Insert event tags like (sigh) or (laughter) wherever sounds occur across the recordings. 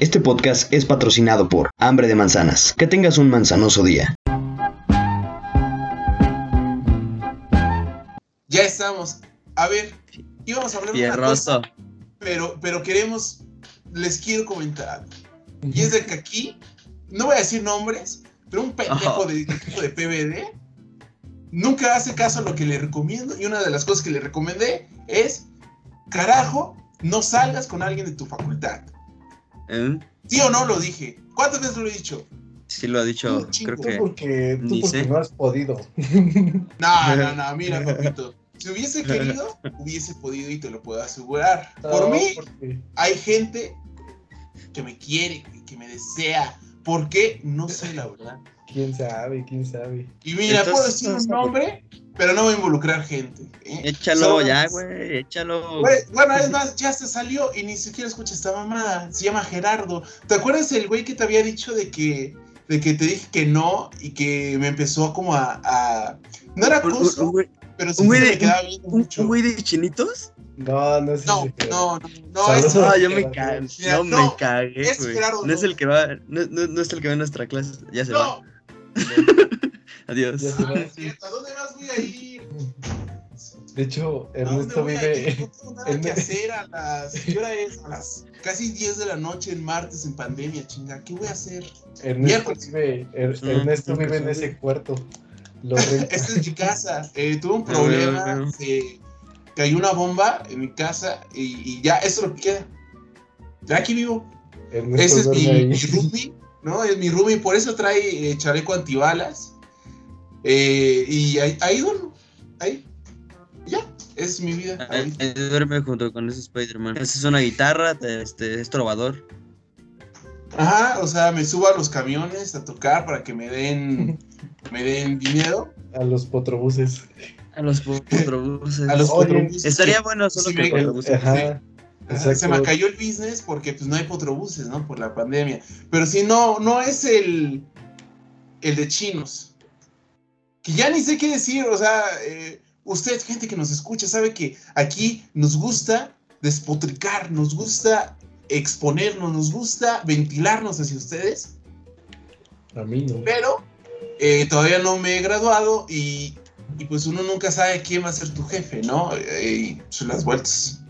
Este podcast es patrocinado por Hambre de Manzanas. Que tengas un manzanoso día. Ya estamos. A ver, íbamos a hablar de una cosa, pero, pero queremos, les quiero comentar algo. Y es de que aquí, no voy a decir nombres, pero un pendejo de, de PBD nunca hace caso a lo que le recomiendo. Y una de las cosas que le recomendé es, carajo, no salgas con alguien de tu facultad. ¿Eh? ¿Sí o no lo dije? ¿Cuántas veces lo he dicho? Sí lo ha dicho, creo que... Tú porque, tú porque no has podido. (laughs) No, no, no, mira, papito. Si hubiese querido, (laughs) hubiese podido y te lo puedo asegurar. Por mí, hay gente que me quiere, que me desea. ¿Por qué? No sé la verdad. ¿Quién sabe? ¿Quién sabe? Y mira, puedo decir un nombre, pero no voy a involucrar gente. ¿eh? Échalo ya, güey, échalo. bueno, es más, ya se salió y ni siquiera escucha esta mamada. Se llama Gerardo. ¿Te acuerdas el güey que te había dicho de que, de que te dije que no y que me empezó como a. No era acoso, pero sí me quedaba bien mucho. ¿Un güey de chinitos? No, no es no, no, no, no, es, no, yo me cagué, no, me cagué, güey. No, es el que va, no, no, es el que va a nuestra clase, ya se va. (laughs) Adiós. ¿A dónde más voy a ir? De hecho, Ernesto vive. No tengo nada que hacer a las. ¿Qué hora es? A las (laughs) casi 10 de la noche en martes en pandemia, chinga. ¿Qué voy a hacer? Ernesto vive, er, Ernesto vive en ese cuarto. (laughs) Esta es mi casa. Eh, tuve un problema. Se cayó una bomba en mi casa y, ya, eso es lo que queda. Ya aquí vivo. Ese es mi, mi (laughs) roomie, ¿no? Es mi roomie, por eso trae eh, chaleco antibalas. Eh, y ahí, ahí duermo. Ahí. Ya, es mi vida. Ah, ahí. duerme junto con ese Spider-Man. Esa es una guitarra, este, es trovador. Ajá, o sea, me subo a los camiones a tocar para que me den, me den dinero. A los potrobuses. A los (laughs) potrobuses. a los potrobuses. Estaría bueno solo que potrobuses. Ajá. se me cayó el business porque pues no hay potrobuses, ¿no? Por la pandemia. Pero si no, no es el, el de chinos. Que ya ni sé qué decir, o sea, eh, usted, gente que nos escucha, sabe que aquí nos gusta despotricar, nos gusta exponernos, nos gusta ventilarnos hacia ustedes. A mí no. Pero eh, todavía no me he graduado y, pues uno nunca sabe quién va a ser tu jefe, ¿no? Eh, y son las vueltas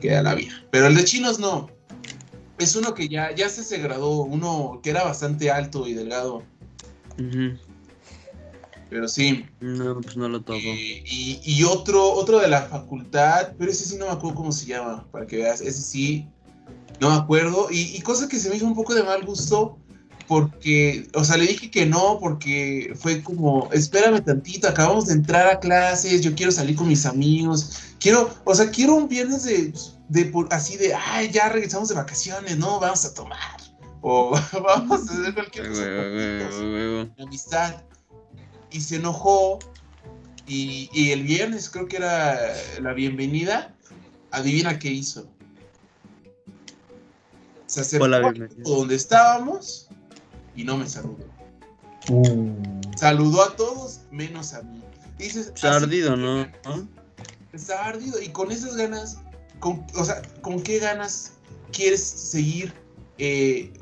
que da la vida. Pero el de chinos no. Es uno que ya, ya se, se graduó, uno que era bastante alto y delgado. Pero sí. No, pues no lo toco. Eh, y, y, otro, otro de la facultad, pero ese sí no me acuerdo cómo se llama, para que veas. Ese sí no me acuerdo. Y, cosa que se me hizo un poco de mal gusto, porque, o sea, le dije que no, porque fue como, espérame tantito, acabamos de entrar a clases, yo quiero salir con mis amigos, quiero, o sea, quiero un viernes de, de así de, ay, ya regresamos de vacaciones, no, vamos a tomar, o (laughs) vamos a hacer cualquier cosa, amistad. Y se enojó, y, y el viernes creo que era la bienvenida, adivina qué hizo. Se acercó donde estábamos y no me saludó. Uh. Saludó a todos menos a mí. Dices, está ardido, ¿no? Está ardido y con esas ganas, con, o sea, ¿con qué ganas quieres seguir eh,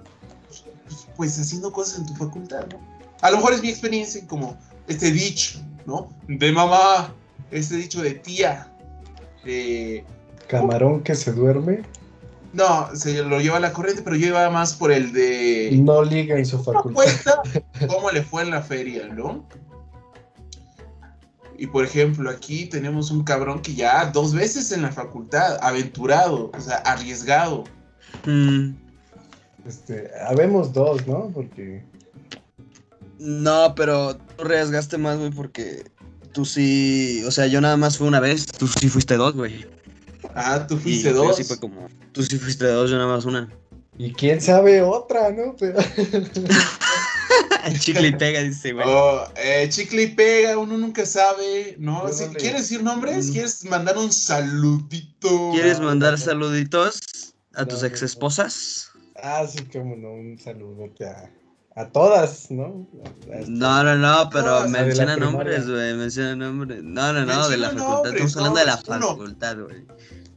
pues haciendo cosas en tu facultad, ¿no? A lo mejor es mi experiencia como este dicho, ¿no? De mamá, este dicho de tía, de... Camarón que se duerme no, se lo lleva la corriente, pero yo iba más por el de. No liga en su facultad. cuenta (laughs) cómo le fue en la feria, ¿no? Y por ejemplo, aquí tenemos un cabrón que ya dos veces en la facultad, aventurado, o sea, arriesgado. Mm. Este, habemos dos, ¿no? Porque. No, pero tú arriesgaste más, güey, porque tú sí. O sea, yo nada más fui una vez, tú sí fuiste dos, güey. Ah, tú fuiste dos. Sí fue como, tú sí fuiste dos, yo nada más una. Y quién sabe otra, ¿no? Pero... (laughs) chicle y pega, dice, güey. Oh, eh, chicle y pega, uno nunca sabe, ¿no? ¿Quieres decir nombres? Mm. ¿Quieres mandar un saludito? ¿Quieres mandar saluditos a tus ex esposas? Ah, sí, cómo no, un saludote a, a todas, ¿no? No, no, no, pero menciona nombres, güey, menciona nombres. No, no, no, de la facultad, estamos hablando de la facultad, güey.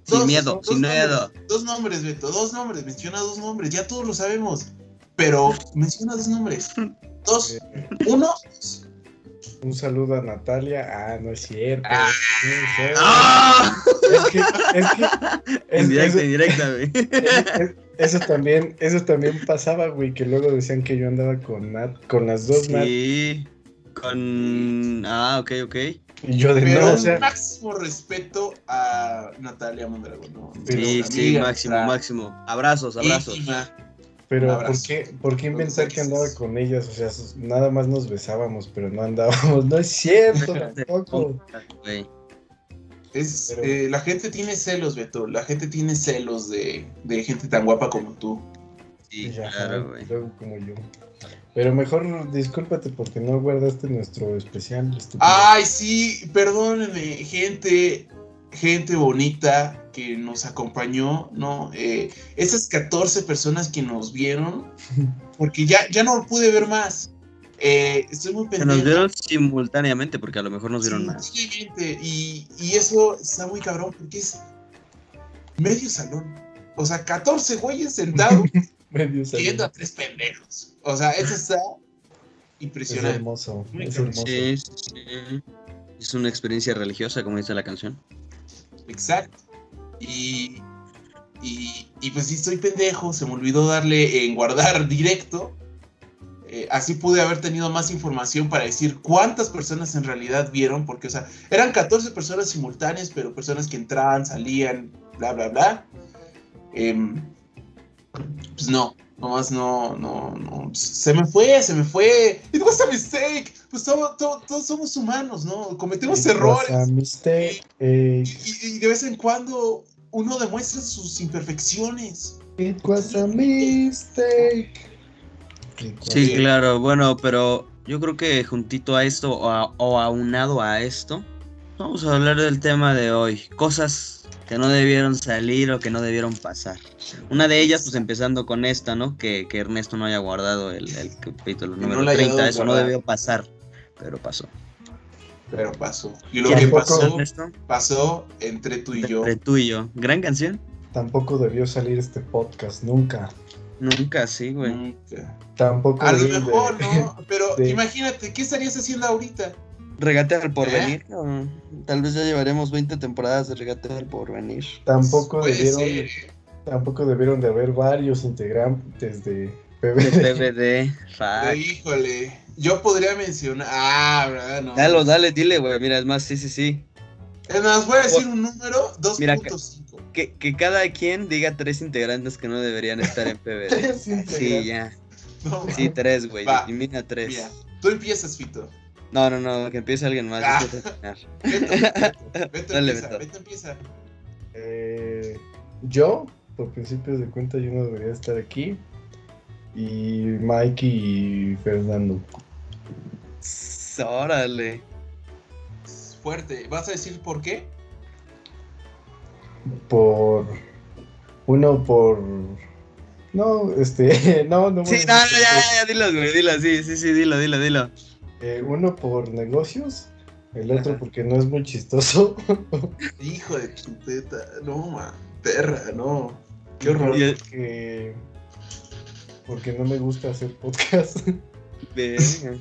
Sin miedo, sin miedo. Dos nombres, Beto, dos nombres, menciona dos nombres, ya todos lo sabemos. Pero menciona dos nombres. Dos, (laughs) uno. Un saludo a Natalia. Ah, no es cierto. Ah. ¡Ah! Es que, es que. en directa, en directa, güey. Eso también, eso también pasaba, güey, que luego decían que yo andaba con Nat, con las dos Nat. Con... Ah, ok, ok. Y yo de Pero no, o un sea, máximo respeto a Natalia Mondragón, ¿no? Sí, sí, amiga, máximo, máximo. Abrazos, abrazos. íntima. pero ¿por qué, ¿por qué inventar que andaba con ellas? O sea, nada más nos besábamos, pero no andábamos. No es cierto (laughs) (laughs) tampoco. Es, Pero- eh, la gente tiene celos, Beto. La gente tiene celos de, de gente tan guapa como tú. Sí, Ya, claro, güey. luego como yo. Pero mejor discúlpate porque no guardaste nuestro especial. estúpido. Ay, sí, perdónenme, gente, gente bonita que nos acompañó, ¿no? Eh, esas 14 personas que nos vieron, (laughs) porque ya, ya no pude ver más. Eh, estoy muy pendiente. nos vieron simultáneamente, porque a lo mejor nos vieron más. Simultáneamente, Y, y eso está muy cabrón porque es medio salón. O sea, 14 güeyes sentados (laughs) Medio salón. viendo a tres pendejos. O sea, eso está Es impresionante. hermoso. Muy Es hermoso. Sí, sí, sí. Es una experiencia religiosa, como dice la canción. Exacto. Y, y, y pues sí, estoy pendejo, se me olvidó darle en guardar (laughs) directo. Eh, así pude haber tenido más información para decir cuántas personas en realidad vieron, porque, o sea, eran 14 personas simultáneas, pero personas que entraban, salían, bla, bla, bla. Em, pues no, nomás no, no, no. Se me fue, se me fue. It was a mistake. Pues todo- todo- todos somos humanos, ¿no? Cometemos It was errores. a mistake. eh, Y, y de vez en cuando uno demuestra sus imperfecciones. It was a mistake. Was Sí. claro, bueno, pero yo creo que juntito a esto o, a- o aunado a esto, vamos a hablar del tema de hoy. Cosas que no debieron salir o que no debieron pasar. Una de ellas, pues empezando con esta, ¿no? Que, que Ernesto no haya guardado el, el capítulo Que número no le haya 30, dado eso no debió pasar, pero pasó. Pero pasó. Y lo ¿Qué que pasó, Ernesto, pasó entre tú y yo. entre tú y yo. Gran canción. Tampoco debió salir este podcast, nunca. Nunca, sí, güey. Nunca. Tampoco A lo de- mejor, ¿no? (laughs) Pero de- imagínate, ¿qué estarías haciendo ahorita? Regate al porvenir. ¿Eh? o Tal vez ya llevaremos 20 temporadas de regate al porvenir. Tampoco Puede debieron, ser, ¿eh? tampoco debieron de haber varios integrantes de De PBD. Fuck. híjole, yo podría mencionar. Ah, ¿verdad? No. Dale, dale, dile, güey. Mira, es más, sí, sí, sí. Es más, voy a decir un número: Mira, 2.5. Que, que cada quien diga tres integrantes que no deberían estar en PVD. (laughs) Tres Sí, ya. No, Sí, tres, güey. Elimina tres. Mira, tú empiezas, Fito. No, no, no, que empiece alguien más. Ah. Beto, Beto, Beto Dale, empieza, Beto. Beto empieza. Eh, yo, por principios de cuenta, yo no debería estar aquí. Y Mike y Fernando. Órale. Fuerte. ¿Vas a decir por qué? Por. Uno por. No, este. (laughs) No, no. Sí, voy no, ya, ya, dilo, güey, dilo, sí, sí, sí, dilo, dilo, dilo. Eh, uno por negocios. El otro porque no es muy chistoso. (laughs) Hijo de tu teta. No, man. Perra, no. Qué horror. Y el- Porque. Porque no me gusta hacer podcast. Verga.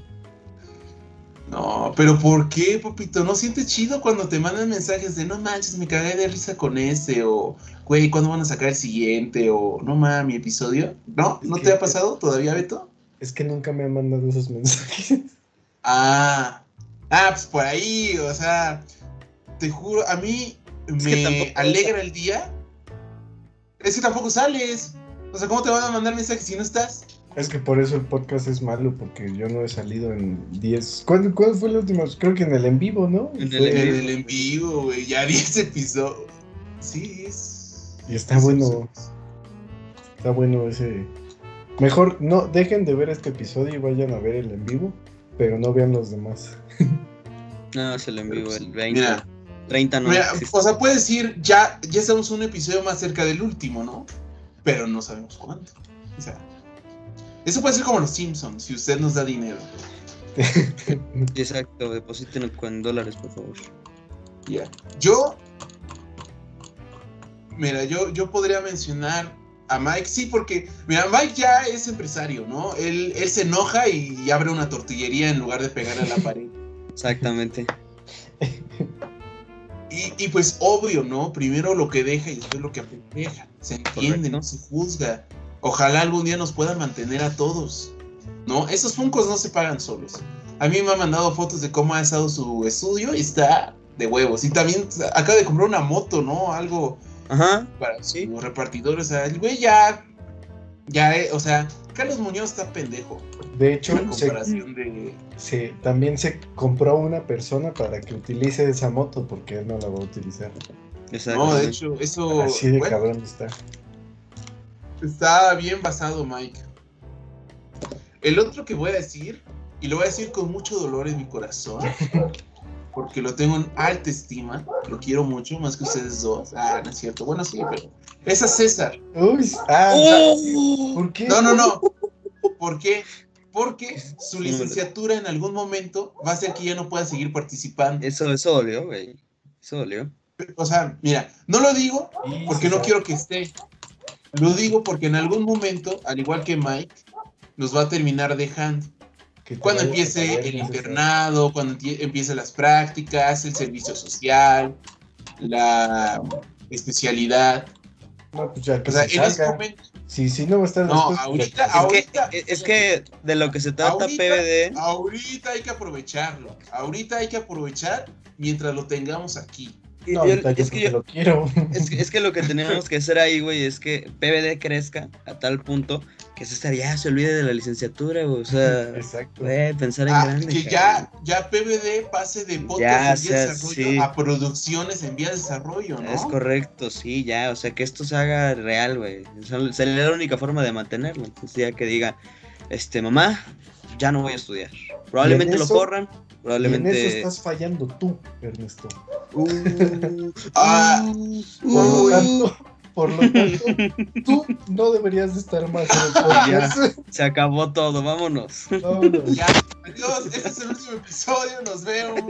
No, pero ¿por qué, papito? ¿No sientes chido cuando te mandan mensajes de no manches, me cagué de risa con ese? O, güey, ¿cuándo van a sacar el siguiente? O, no mames, mi episodio. ¿No? Es ¿No que- te ha pasado todavía, Beto? Es que nunca me han mandado esos mensajes. Ah, ah, pues por ahí, o sea, te juro, a mí Es me que tampoco- alegra el día. Es que tampoco sales. O sea, ¿cómo te van a mandar mensajes si no estás? Es que por eso el podcast es malo, porque yo no he salido en 10. ¿Cuál, cuál fue el último? Creo que en el en vivo, ¿no? En el Fue- en En vivo. el en vivo, güey, ya 10 episodios. Sí, es. Y está bueno, está bueno ese. Mejor no dejen de ver este episodio y vayan a ver el en vivo, pero no vean los demás. (laughs) No, se lo envío el 20. Mira, 30 no. Mira, o sea, puedes decir, ya, ya estamos un episodio más cerca del último, ¿no? Pero no sabemos cuánto. O sea, eso puede ser como los Simpsons, si usted nos da dinero. (laughs) Exacto, depositen con dólares, por favor. Ya. Yo. Mira, yo, yo podría mencionar a Mike, sí, porque, mira, Mike ya es empresario, ¿no? Él, él se enoja y abre una tortillería en lugar de pegar a la (laughs) pared. Exactamente. Y, y, pues obvio, ¿no? Primero lo que deja y después lo que deja. Se entiende, Correcto. no se juzga. Ojalá algún día nos puedan mantener a todos, ¿no? Esos funcos no se pagan solos. A mí me ha mandado fotos de cómo ha estado su estudio y está de huevos. Y también acaba de comprar una moto, ¿no? Algo Ajá. para Sí. repartidores. O sea, el güey ya, ya, eh, o sea, Carlos Muñoz está pendejo. De hecho, se, comparación de... se- también se compró una persona para que utilice esa moto porque él no la va a utilizar. Exacto. No, de hecho, eso Así de bueno, cabrón está. está bien basado, Mike. El otro que voy a decir, y lo voy a decir con mucho dolor en mi corazón, (laughs) porque lo tengo en alta estima, lo quiero mucho, más que ustedes dos. Ah, no es cierto. Bueno, sí, pero... Es a César. Uy, ah, ¡Oh! ¿por qué? No, no, no. ¿Por qué? Porque su licenciatura en algún momento va a hacer que ya no pueda seguir participando. Eso, eso dolió, güey. Eso dolió. O sea, mira, no lo digo porque no quiero que esté. Lo digo porque en algún momento, al igual que Mike, nos va a terminar dejando. Cuando empiece el internado, cuando empie- empiecen las prácticas, el servicio social, la especialidad. No, pues ya que O sea, se en ese salga. momento, Sí, sí, no va a estar No, después. ahorita- Es que, ahorita- es que de lo que se trata Ahorita- PBD. ahorita hay que aprovecharlo. Ahorita hay que aprovechar mientras lo tengamos aquí. No, yo- es, que yo- lo quiero. es, que, es que lo que tenemos que hacer ahí, güey, es que PBD crezca a tal punto que César ya se olvide de la licenciatura, güey. O sea, Exacto. pensar en Ah, grande. que ya, ya PBD pase de Ya, podcast en vía de sea, desarrollo sí. a producciones en vía de desarrollo, ¿no? Es correcto, sí, ya, o sea, que esto se haga real, güey. O sea, Sería la única forma de mantenerlo. Entonces, ya que diga, este, mamá, ya no voy a estudiar. Probablemente lo corran, Y en eso probablemente... estás fallando tú, Ernesto. Uh, Ah, Por lo Uy. tanto, por lo tanto, (laughs) tú no deberías de estar más en el (laughs) podcast. se acabó todo, vámonos. Vámonos. Ya, adiós, este es el último episodio, nos vemos.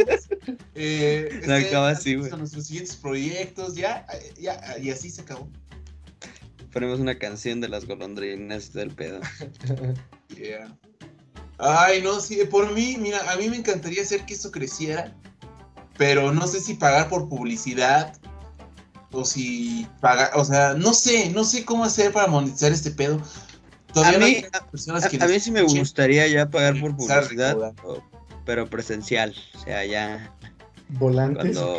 Eh, Se acaba así, güey. a nuestros siguientes proyectos, ya, ya, y así se acabó. Ponemos una canción de las golondrinas del pedo. (laughs) Yeah. Ay, no, sí, por mí, mira, a mí me encantaría hacer que esto creciera, pero no sé si pagar por publicidad o si pagar, o sea, no sé, no sé cómo hacer para monetizar este pedo. Todavía A no mí- hay personas A, que a mí sí me gustaría ya pagar por a publicidad, o- pero presencial. O sea, ya Volantes. cuando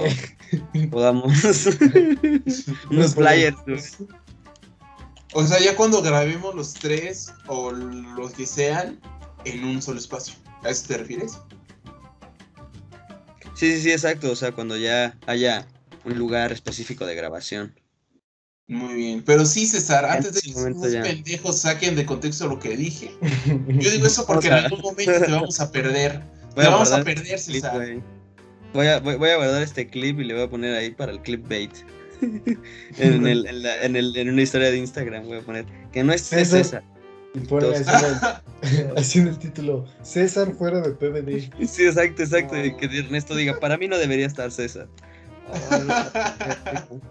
(laughs) podamos. (laughs) Unos flyers. O sea, ya cuando grabemos los tres o los que sean en un solo espacio. ¿A eso te refieres? Sí, sí, sí, exacto. O sea, cuando ya haya un lugar específico de grabación. Muy bien. Pero sí, César, En antes de que esos ya. pendejos saquen de contexto lo que dije, (laughs) yo digo eso porque O sea. en algún momento te vamos a perder. Voy Te a vamos a perder, clip, César. güey. Voy a, voy, voy a guardar este clip y le voy a poner ahí para el clipbait. (laughs) en, el, en, la- en, el, en una historia de Instagram voy a poner que no es César. César. Y ponle así en el, (laughs) así en el título: César fuera de PBD. Sí, exacto, exacto. y que Ernesto diga, para mí no debería estar César. (laughs)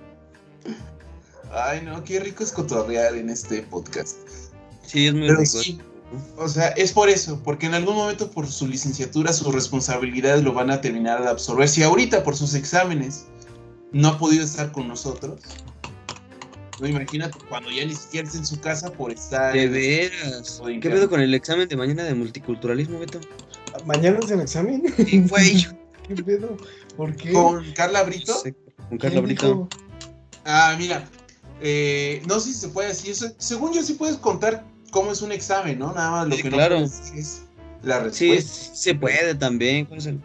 Ay, no, qué rico es cotorrear en este podcast. Sí, es muy Pero rico. sí, o sea, es por eso, porque en algún momento por su licenciatura sus responsabilidades lo van a terminar de absorber. Si ahorita por sus exámenes no ha podido estar con nosotros, no imagínate cuando ya ni siquiera está en su casa por estar. De en- veras. en ¿Qué pedo con el examen de mañana de multiculturalismo, Beto? ¿Mañana es el examen? Sí, güey. (laughs) ¿Qué pedo? ¿Por qué? Con Carla Brito. Sí, Con ¿Quién Carla Brito. dijo? Ah, mira, eh, no sé si se puede decir. eso. Según yo, sí puedes contar cómo es un examen, ¿no? Nada más lo Sí, que claro. no es la respuesta. sí se puede también. ¿Cuál es el?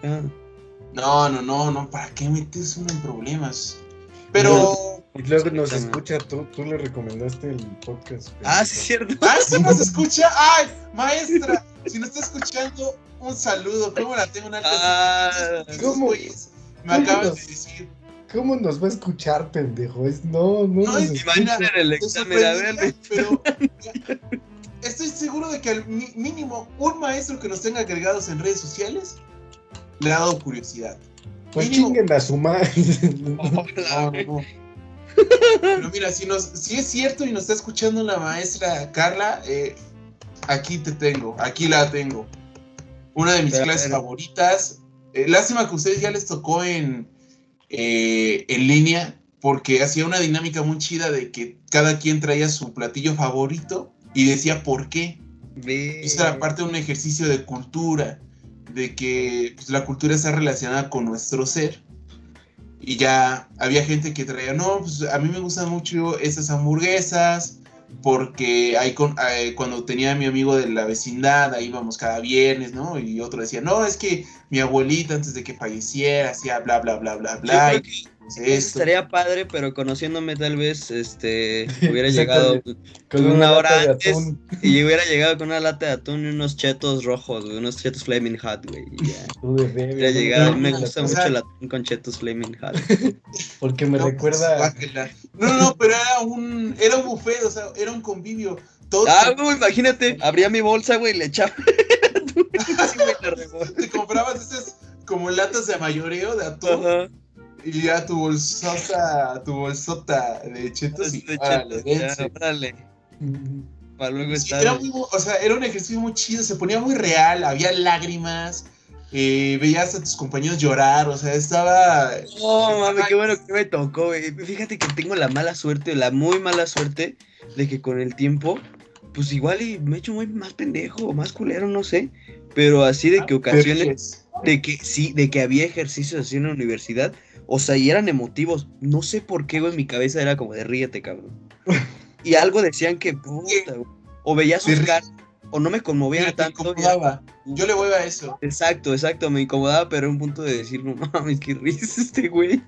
No, no, no, no, ¿para qué metes uno en problemas? Pero. Y luego nos escucha, tú, tú le recomendaste el podcast. Ah, sí, es cierto. ¡Ah, sí nos escucha! ¡Ay, maestra! Si nos está escuchando, un saludo. ¿Cómo la tengo en alta Ah, ¿cómo? güeyes Me ¿Cómo acabas nos- de decir. ¿Cómo nos va a escuchar, pendejo? Es, no, no, No, nos en el examen, a ver. pero (laughs) estoy seguro de que al mínimo un maestro que nos tenga agregados en redes sociales le ha dado curiosidad. Pues mínimo. chinguen a su madre. No, (laughs) no, no. Pero mira, si, nos, si es cierto y nos está escuchando la maestra Carla, eh, aquí te tengo, aquí la tengo. Una de mis Pero, clases pero- favoritas. Eh, lástima que a ustedes ya les tocó en, eh, en línea, porque hacía una dinámica muy chida de que cada quien traía su platillo favorito y decía por qué. Ve. Eso era parte de un ejercicio de cultura, de que pues, la cultura está relacionada con nuestro ser. Y ya había gente que traía, no, pues a mí me gustan mucho esas hamburguesas, porque ahí con, eh, cuando tenía a mi amigo de la vecindad, ahí íbamos cada viernes, ¿no? Y otro decía, no, es que mi abuelita antes de que falleciera hacía bla, bla, bla, bla, bla. Esto. estaría padre, pero conociéndome tal vez, este, (laughs) hubiera llegado Con una una hora antes. atún. y hubiera llegado con una lata de atún y unos chetos rojos, güey, unos chetos Flaming Hot, güey. y ya. (laughs) Tú de bebé, Hubiera llegado, me gusta o mucho sea- el atún con chetos Flaming Hot. (laughs) Porque me No, pues, recuerda. No, no, no, pero era un, era un buffet, o sea, era un convivio. Todos Ah, güey, imagínate, abría mi bolsa, güey, y le echaba. Sí, la te comprabas esas como latas de mayoreo de atún. Y ya tu bolsota, tu bolsota de chetos y de órale, dense. órale, para luego Sí, estar. era muy o sea, era un ejercicio muy chido, se ponía muy real, había lágrimas, eh, veías a tus compañeros llorar, o sea, estaba... No, mami, qué bueno que me tocó, güey. Fíjate que tengo la mala suerte, la muy mala suerte, de que con el tiempo, pues igual y me he hecho muy más pendejo o más culero, no sé. Pero así de que ocasiones, de que sí, de que había ejercicios así en la universidad, o sea, y eran emotivos. No sé por qué, güey, en mi cabeza era como de ríete, cabrón. (laughs) Y algo decían que, puta, güey. O veía sus caras, o no me conmovían Mira, te tanto. y- incomodaba. Yo le voy a eso. Exacto, exacto, me incomodaba, pero era un punto de decir, no mames, qué risa este güey.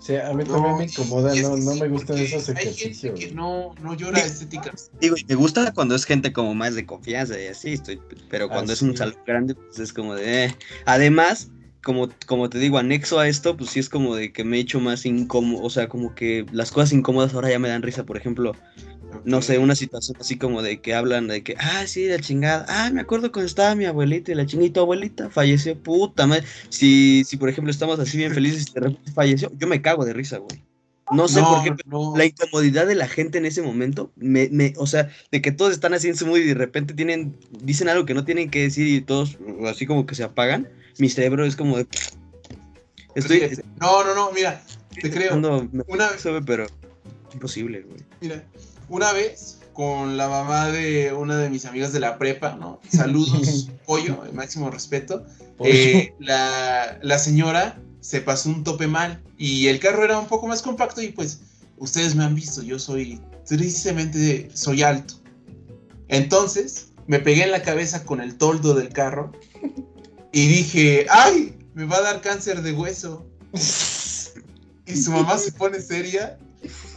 Sí, a mí No, también me incomoda, no, que no sí, me gustan esos Hay gente ejercicios. que no, no llora estéticas. Digo, y me gusta cuando es gente como más de confianza y así, estoy, pero cuando Ah, es un sí. salón grande, pues es como de... eh. Además, como, como te digo, anexo a esto, pues sí es como de que me he hecho más incómodo, o sea, como que las cosas incómodas ahora ya me dan risa, por ejemplo, no sé, una situación así como de que hablan de que, ah, sí, la chingada, ah, me acuerdo cuando estaba mi abuelita y la chingada, y tu abuelita falleció, puta madre. Si, si por ejemplo estamos así bien felices y de repente falleció, yo me cago de risa, güey. No sé por qué, no. la incomodidad de la gente en ese momento, me, me, o sea, de que todos están así en su mood y de repente tienen, dicen algo que no tienen que decir y todos así como que se apagan, mi cerebro es como de... Estoy... No, no, no, mira, te creo. me Una, sabe, pero imposible, güey. Mira, una vez con la mamá de una de mis amigas de la prepa, ¿no? Saludos, (laughs) pollo, el máximo respeto. Eh, la, la señora se pasó un tope mal y el carro era un poco más compacto y pues ustedes me han visto, yo soy, tristemente soy alto. Entonces me pegué en la cabeza con el toldo del carro y dije, ¡ay! Me va a dar cáncer de hueso. Y su mamá se pone seria,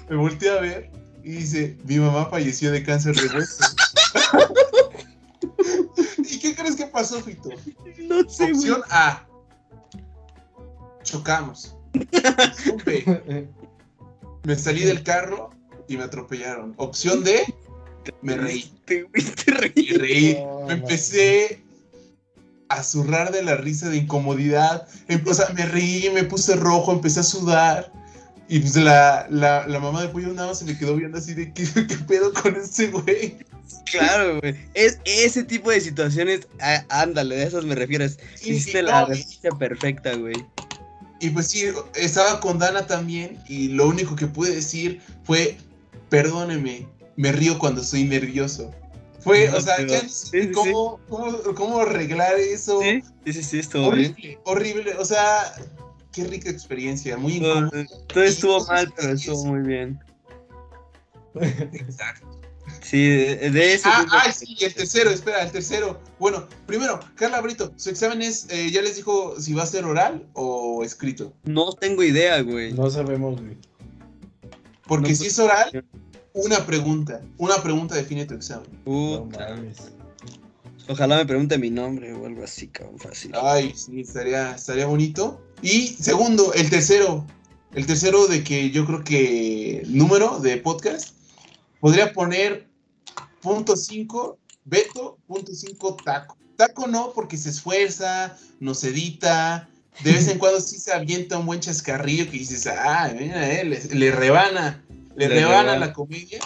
me voltea a ver y dice, mi mamá falleció de cáncer de hueso. (laughs) ¿Y qué crees que pasó, Fito? No sé, güey. Opción A. Chocamos. Me salí del carro y me atropellaron. Opción D. Me reí. Te, te reí. Y reí. No, Me empecé a zurrar de la risa de incomodidad. Em- O sea, me reí, me puse rojo, empecé a sudar. Y pues la, la, la mamá de pollo nada más se me quedó viendo así de ¿qué, qué pedo con ese güey? Claro, güey. Es ese tipo de situaciones, ándale, de esas me refiero. es- Y- Hiciste la no, perfecta, güey. Y pues sí, estaba con Dana también y lo único que pude decir fue, perdóneme, me río cuando estoy nervioso. Fue, No, o sea, pero- ya no sí, sé sí, cómo, cómo, cómo arreglar eso. Sí, sí, sí, sí, estuvo bien. horrible, horrible, o sea, qué rica experiencia, muy Todo, incómodo. todo estuvo mal, pero estuvo muy bien. Exacto. Sí, de, de ese Ah, ah, sí, el tercero, espera, el tercero. Bueno, primero, Carla Brito, su examen es, eh, ya les dijo si va a ser oral o escrito. No tengo idea, güey. No sabemos, güey. Porque No, si es oral, una pregunta, una pregunta define tu examen. No Puta. Ojalá me pregunte mi nombre o algo así, cabrón, fácil. Ay, sí, estaría, estaría bonito. Y segundo, el tercero. El tercero de que yo creo que número de podcast podría poner punto 5, Beto, punto 5, taco. Taco no, porque se esfuerza, nos edita, de vez en (laughs) cuando sí se avienta un buen chascarrillo que dices, ah, mira, eh, le, le rebana, le, Le rebana, rebana. la comedia.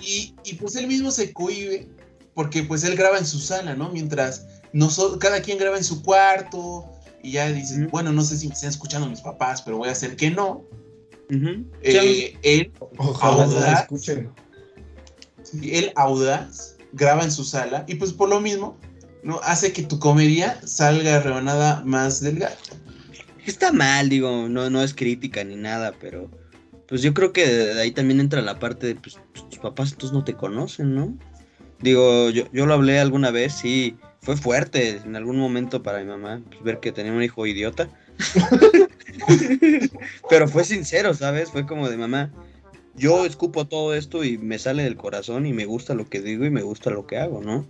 Y, y pues él mismo se cohibe, porque pues él graba en su sala, ¿no? Mientras nosotros, cada quien graba en su cuarto, y ya dices, bueno, no sé si me están escuchando mis papás, pero voy a hacer que no. Eh, él, Ojalá Audaz. escuchen. él audaz, graba en su sala, y pues por lo mismo, ¿no? Hace que tu comedia salga rebanada más delgada. Está mal, digo, no, no es crítica ni nada, pero pues yo creo que de ahí también entra la parte de, pues, tus papás entonces no te conocen, ¿no? Digo, yo, yo lo hablé alguna vez, sí, fue fuerte en algún momento para mi mamá, pues, ver que tenía un hijo idiota. (laughs) pero fue sincero, ¿sabes? Fue como de mamá, yo escupo todo esto y me sale del corazón y me gusta lo que digo y me gusta lo que hago, ¿no?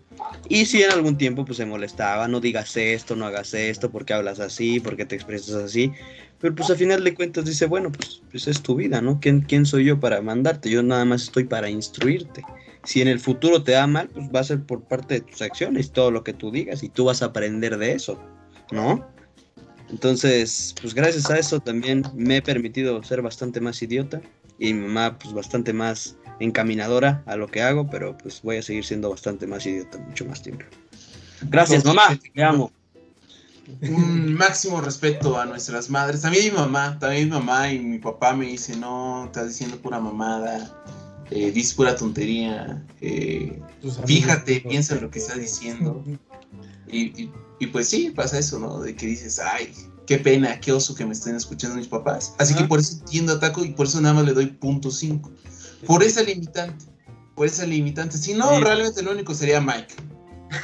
Y si en algún tiempo pues se molestaba, no digas esto, no hagas esto, porque hablas así, porque te expresas así. Pero pues a final de cuentas dice, bueno, pues, pues es tu vida, ¿no? ¿Quién, ¿Quién soy yo para mandarte? Yo nada más estoy para instruirte. Si en el futuro te da mal, pues va a ser por parte de tus acciones, todo lo que tú digas, y tú vas a aprender de eso, ¿no? Entonces, pues gracias a eso también me he permitido ser bastante más idiota y mi mamá pues bastante más encaminadora a lo que hago, pero pues voy a seguir siendo bastante más idiota mucho más tiempo. Gracias, mamá, te amo. un máximo respeto a nuestras madres. También mi mamá, también mi mamá y mi papá me dicen, no, estás diciendo pura mamada, eh, dices pura tontería, eh, Fíjate, piensa sé lo que estás diciendo. y, y- y pues sí, pasa eso, ¿no? De que dices, ay, qué pena, qué oso que me estén escuchando mis papás. Así que por eso entiendo a Taco y por eso nada más le doy punto 5. Por esa limitante, por esa limitante. Si no, Sí. realmente lo único sería Mike.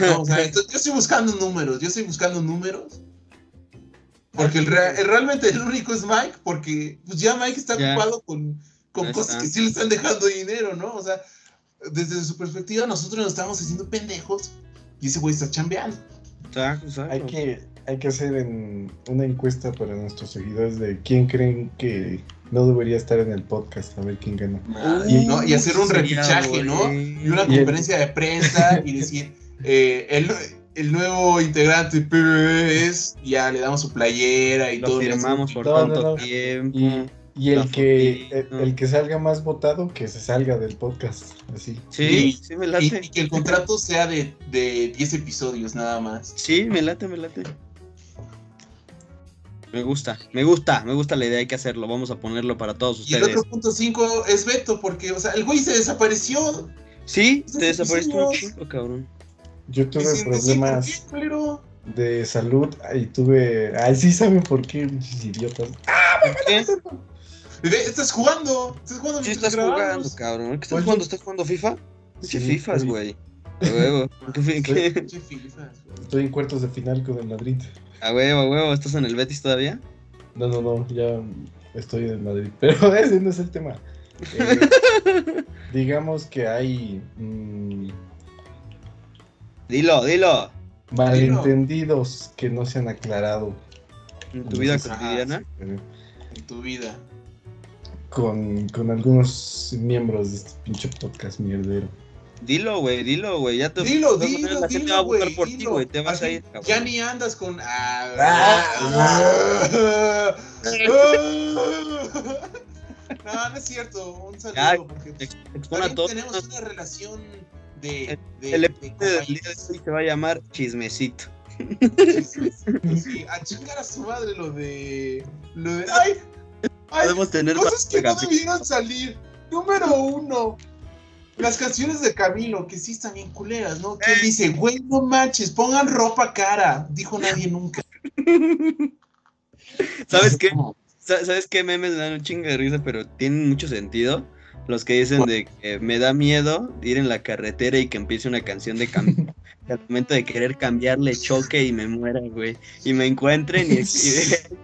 No, o sea, (laughs) entonces, yo estoy buscando números, yo estoy buscando números. Porque el rea- el- realmente el único es Mike, porque pues ya Mike está Ya. ocupado con, con cosas está. que sí le están dejando dinero, ¿no? O sea, desde su perspectiva, nosotros nos estamos haciendo pendejos y ese güey está chambeando. Exacto, exacto. Hay que, hay que hacer en una encuesta para nuestros seguidores de quién creen que no debería estar en el podcast, a ver quién gana. y, ¿no? y hacer un Sería repichaje, ¿no? Y una Y el- conferencia de prensa y decir, (laughs) eh, el, el nuevo integrante PBB es, ya le damos su playera y Lo todo. firmamos por tanto no. tiempo. Y, el que el, el que salga más votado, que se salga del podcast, así. Sí, y- sí me late. y que el contrato sea de, de 10 episodios nada más. Sí, me late, me late. Me gusta, me gusta, me gusta la idea, hay que hacerlo. Vamos a ponerlo para todos Y el ustedes. otro punto 5 es Beto, porque, o sea, el güey se desapareció. Sí, te desapareció chingo, cabrón. Yo tuve problemas qué, de salud y tuve. Ay, sí saben por qué, idiotas. ¿Qué? Ve, Estás jugando, estás jugando Sí estás jugando, cabrón. ¿Qué estás jugando? ¿Estás jugando FIFA? Sí, FIFAs, sí. güey. A huevo. (laughs) Estoy en cuartos de final con el Madrid. A huevo, a huevo. ¿Estás en el Betis todavía? No, no, no, ya estoy en el Madrid. (laughs) Pero ese no es el tema. (laughs) Eh, digamos que hay mm, Dilo, dilo. malentendidos que no se han aclarado En tu vida cotidiana. eh, En tu vida. con, con algunos miembros de este pinche podcast mierdero. Dilo, güey, dilo, güey. Ya te Dilo, dilo, La gente dilo, va a votar por ti, güey. Te vas Así, a ir, cabrón. Ya ni andas con. Ah, Ah. (laughs) no, no es cierto. Un saludo. Ya, porque también todos. tenemos una relación de. de, El de episodio del día de hoy se va a llamar Chismecito. Sí, a chingar a su madre lo de. Lo de. ¡Ay! ¡Ay! Podemos tener Cosas que no debieron salir. Número uno. Las canciones de Camilo, que sí están bien culeras, ¿no? Que él dice, güey, no manches, pongan ropa cara. Dijo nadie nunca. (laughs) ¿Sabes qué? Sa- ¿Sabes qué memes me dan un chingo de risa, pero tienen mucho sentido? Los que dicen de que me da miedo ir en la carretera y que empiece una canción de Camilo. (laughs) que al momento de querer cambiarle choque y me muera, güey. Y me encuentren y, (laughs) que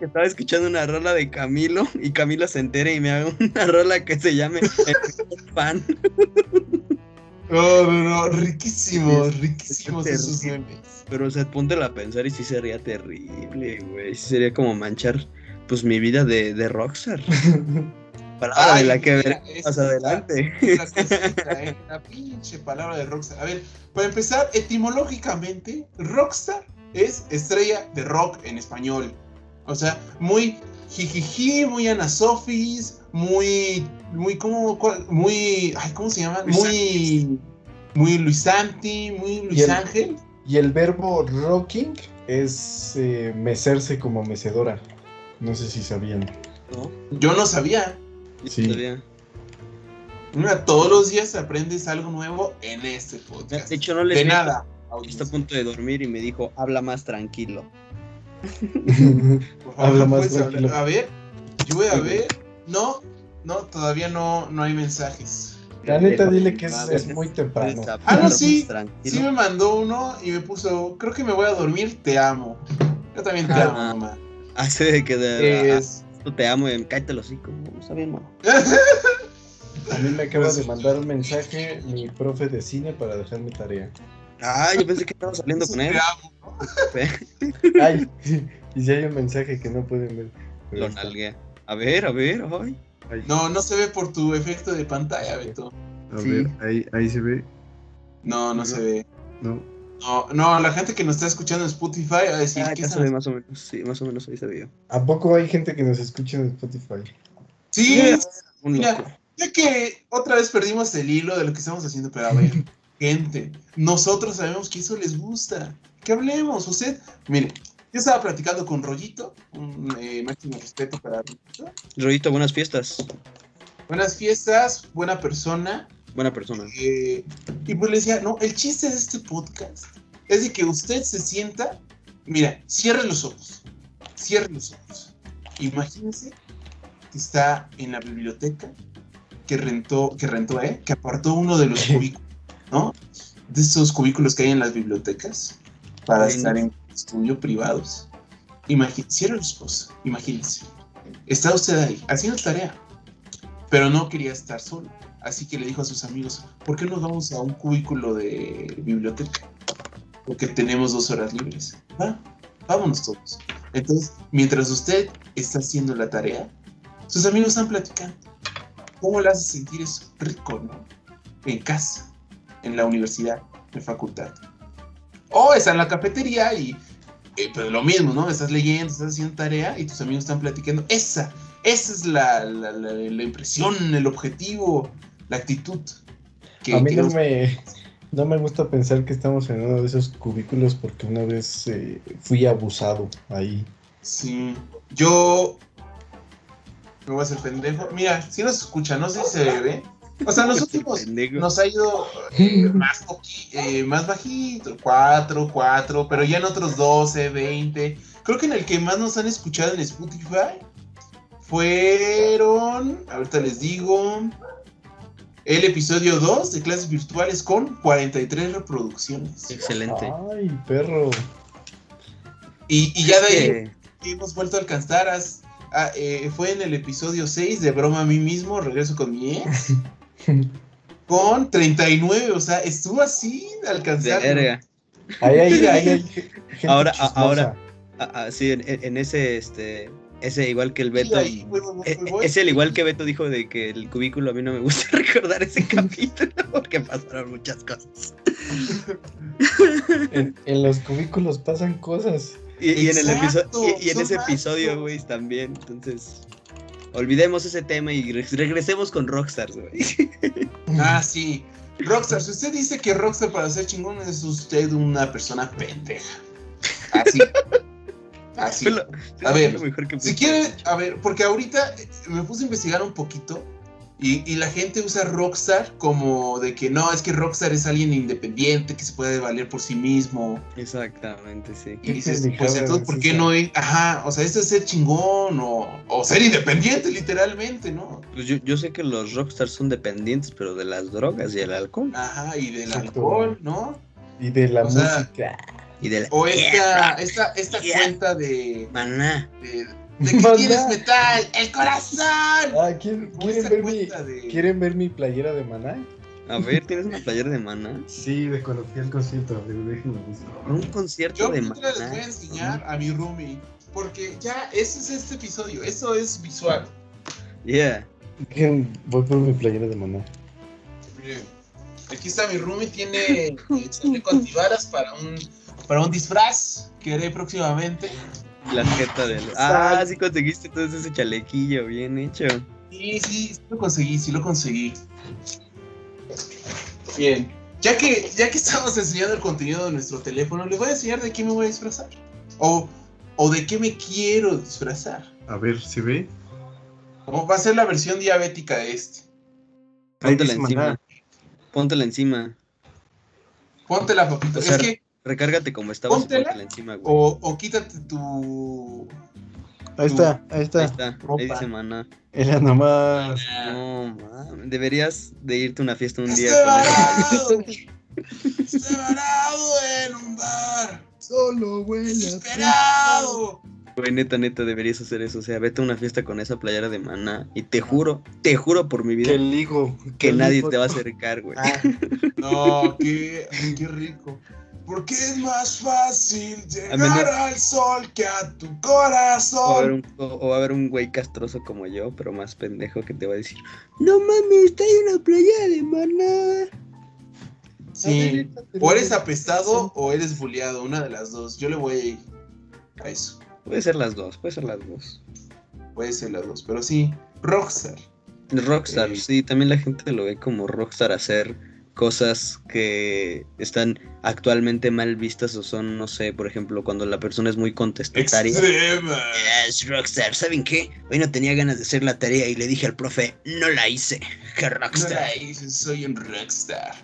estaba escuchando una rola de Camilo y Camilo se entere y me haga una rola que se llame El (laughs) Fan. No, no, no, riquísimos, Sí, riquísimos es esos terrible. memes. Pero, o sea, póntela a pensar y sí sería terrible, güey. Sí sería como manchar, pues, mi vida de, de rockstar. Palabra de la que veremos más adelante. esa cosita, (laughs) eh, La pinche palabra de Rockstar. A ver, para empezar, etimológicamente, Rockstar es estrella de rock en español. O sea, muy jijiji, muy Ana Sofis, muy, muy, ¿cómo, cuál? muy, ay, ¿cómo se llama? Muy, muy Luis Santi, muy Luis Y el- Ángel. Y el verbo rocking es eh, mecerse como mecedora. No sé si sabían. ¿No? Yo no sabía. Sí. Todavía. Mira, todos los días aprendes algo nuevo en este podcast. De hecho, no le de nada. Está a punto de dormir y me dijo, habla más tranquilo. Habla más ¿puedes tranquilo. hablar? A ver, yo voy a ver. No, no, todavía no, no hay mensajes. La neta, dile que es, es pues, muy temprano. Ah, no, sí. Sí me mandó uno y me puso, creo que me voy a dormir, te amo. Yo también te Ah. amo, mamá. (laughs) Así de que de, Es... ah, te amo y cállate los hocico. No, está bien, mamá. A mí me acaba Pues- de mandar un mensaje mi profe de cine para dejar mi tarea. Ah, yo pensé que estaba saliendo con (laughs) él. Te amo. ¿no? Ay, y si hay un mensaje que no pueden ver. Lo nalgué. A ver, a ver, ay. Ay, No, no se ve por tu efecto de pantalla, Beto. a sí. ver, ahí, ahí se ve. No, no se ve. No. No, no, la gente que nos está escuchando en Spotify va a decir Ah, que ve más o menos. Sí, más o menos ahí vio. ¿A poco hay gente que nos escucha en Spotify? Sí, Un Mira. loco. ya que otra vez perdimos el hilo de lo que estamos haciendo, pero a ver, (laughs) gente, nosotros sabemos que eso les gusta. Que hablemos, usted, mire, yo estaba platicando con Rollito, un eh, máximo respeto para Rollito. Rollito, buenas fiestas. Buenas fiestas, buena persona. Buena persona. eh, y pues le decía, no, el chiste de este podcast es de que usted se sienta, mira, cierre los ojos, cierre los ojos. Imagínese que está en la biblioteca, que rentó, que rentó, ¿eh? Que apartó uno de los (laughs) cubículos, ¿no? De esos cubículos que hay en las bibliotecas para estar en estudio privados. Imagi cierre los ojos, imagínese. Está usted ahí, haciendo tarea, pero no quería estar solo. Así que le dijo a sus amigos, ¿por qué no nos vamos a un cubículo de biblioteca? Porque tenemos dos horas libres. Va, vámonos todos. Entonces, mientras usted está haciendo la tarea, sus amigos están platicando. ¿Cómo le hace sentir eso? Rico, ¿no? En casa, en la universidad, en facultad. O está en la cafetería y, eh, pues lo mismo, ¿no? Estás leyendo, estás haciendo tarea y tus amigos están platicando. Esa, esa es la, la, la- la impresión, el objetivo, la actitud. que A mí no me, no me gusta pensar que estamos en uno de esos cubículos porque una vez eh, fui abusado ahí. Sí, yo me voy a hacer pendejo. Mira, si nos escucha, no sé si se ve. O sea, los (laughs) últimos Pendejo. nos ha ido eh, más, eh, más bajito, 4, 4, pero ya en otros 12, 20. Creo que en el que más nos han escuchado en Spotify fueron, ahorita les digo, el episodio 2 de clases virtuales con 43 reproducciones. Excelente. Ay, perro. Y, y ya de ahí hemos vuelto a alcanzar. as- ah, eh, fue en el episodio 6 de Broma a mí mismo, regreso con mi ex. (laughs) con 39, o sea, estuvo así de de alcanzar. verga. Ahí ahí (laughs) gente Ahora- chismosa. ahora- Ah, ah, sí, en, en ese, este, ese igual que el Beto. ahí, güey. Es el igual que Beto dijo de que el cubículo a mí no me gusta (laughs) recordar ese (laughs) capítulo porque pasaron muchas cosas. En, en los cubículos pasan cosas. Y, y en el episodio y, y en ese episodio, güey, también. Entonces, olvidemos ese tema y re- regresemos con Rockstars, güey. (laughs) Ah, sí. Rockstar, si usted dice que Rockstar para ser chingón es usted una persona pendeja. Así. Así. A ver, Si pude quiere, hacer. a ver, porque ahorita eh, me puse a investigar un poquito y, y la gente usa Rockstar como de que no, es que Rockstar es alguien independiente que se puede valer por sí mismo. Exactamente, sí. Y dices, pues entonces, ¿por qué no es? Ajá, o sea, esto es ser chingón o, o ser independiente, literalmente, ¿no? Pues yo, yo sé que los Rockstars son dependientes, pero de las drogas y el alcohol. Ajá, y del Exacto. alcohol, ¿no? Y de la O sea, música. Y de la... O esta, esta, esta Yeah. cuenta de, Maná. de, de que tienes metal, el corazón. Ah, ¿quieren, ver mi, de- ¿Quieren ver mi playera de maná? A ver, ¿tienes una playera de Maná? Sí, de cuando fui al concierto. A ver, déjenme buscar. Un concierto Yo de ahorita les voy a Maná. enseñar a mi roomie. Porque ya, ese es este episodio. Eso es visual. Yeah. Voy por mi playera de maná. Miren, aquí está mi roomie. Tiene eh, chaleco antibalas para un para un disfraz que haré próximamente. La jeta del. Ah, sí conseguiste todo ese chalequillo, bien hecho. Sí, sí, sí lo conseguí, sí lo conseguí. Bien. Ya que, ya que estamos enseñando el contenido de nuestro teléfono, les voy a enseñar de qué me voy a disfrazar. O, o de qué me quiero disfrazar. A ver, ¿se ve? ¿Cómo va a ser la versión diabética de este? Póntela encima. Póntela encima. Ponte la papita. O sea, es que, Recárgate como estabas encima, güey. o, o quítate tu. Ahí está, ahí Ahí está. está, ropa. ahí dice maná. Era nomás. No, mames, deberías de irte a una fiesta un día con (laughs) varado en un bar. Solo huele Desesperado. Güey, neta, neta, deberías hacer eso. O sea, vete a una fiesta con esa playera de maná y te juro, te juro por mi vida Que ligo. que nadie ligo. te va a (laughs) acercar, güey. Ah, no, qué, qué rico. Porque es más fácil llegar menos- al sol que a tu O va, a haber corazón. un, o- o va a haber un güey castroso como yo, pero más pendejo que te va a decir, no mames, está en una playa de maná. Sí. O eres apestado o eres bulleado, una de las dos. Yo le voy a ir a eso. Puede ser las dos, puede ser las dos. Puede ser las dos, pero sí. Rockstar. Rockstar, Eh. sí, también la gente lo ve como rockstar hacer cosas que están actualmente mal vistas o son, no sé, por ejemplo, cuando la persona es muy contestataria. Extrema. Es rockstar, ¿saben qué? Hoy no tenía ganas de hacer la tarea y le dije al profe, no la hice. ¡Qué No rockstar! la hice, soy un rockstar.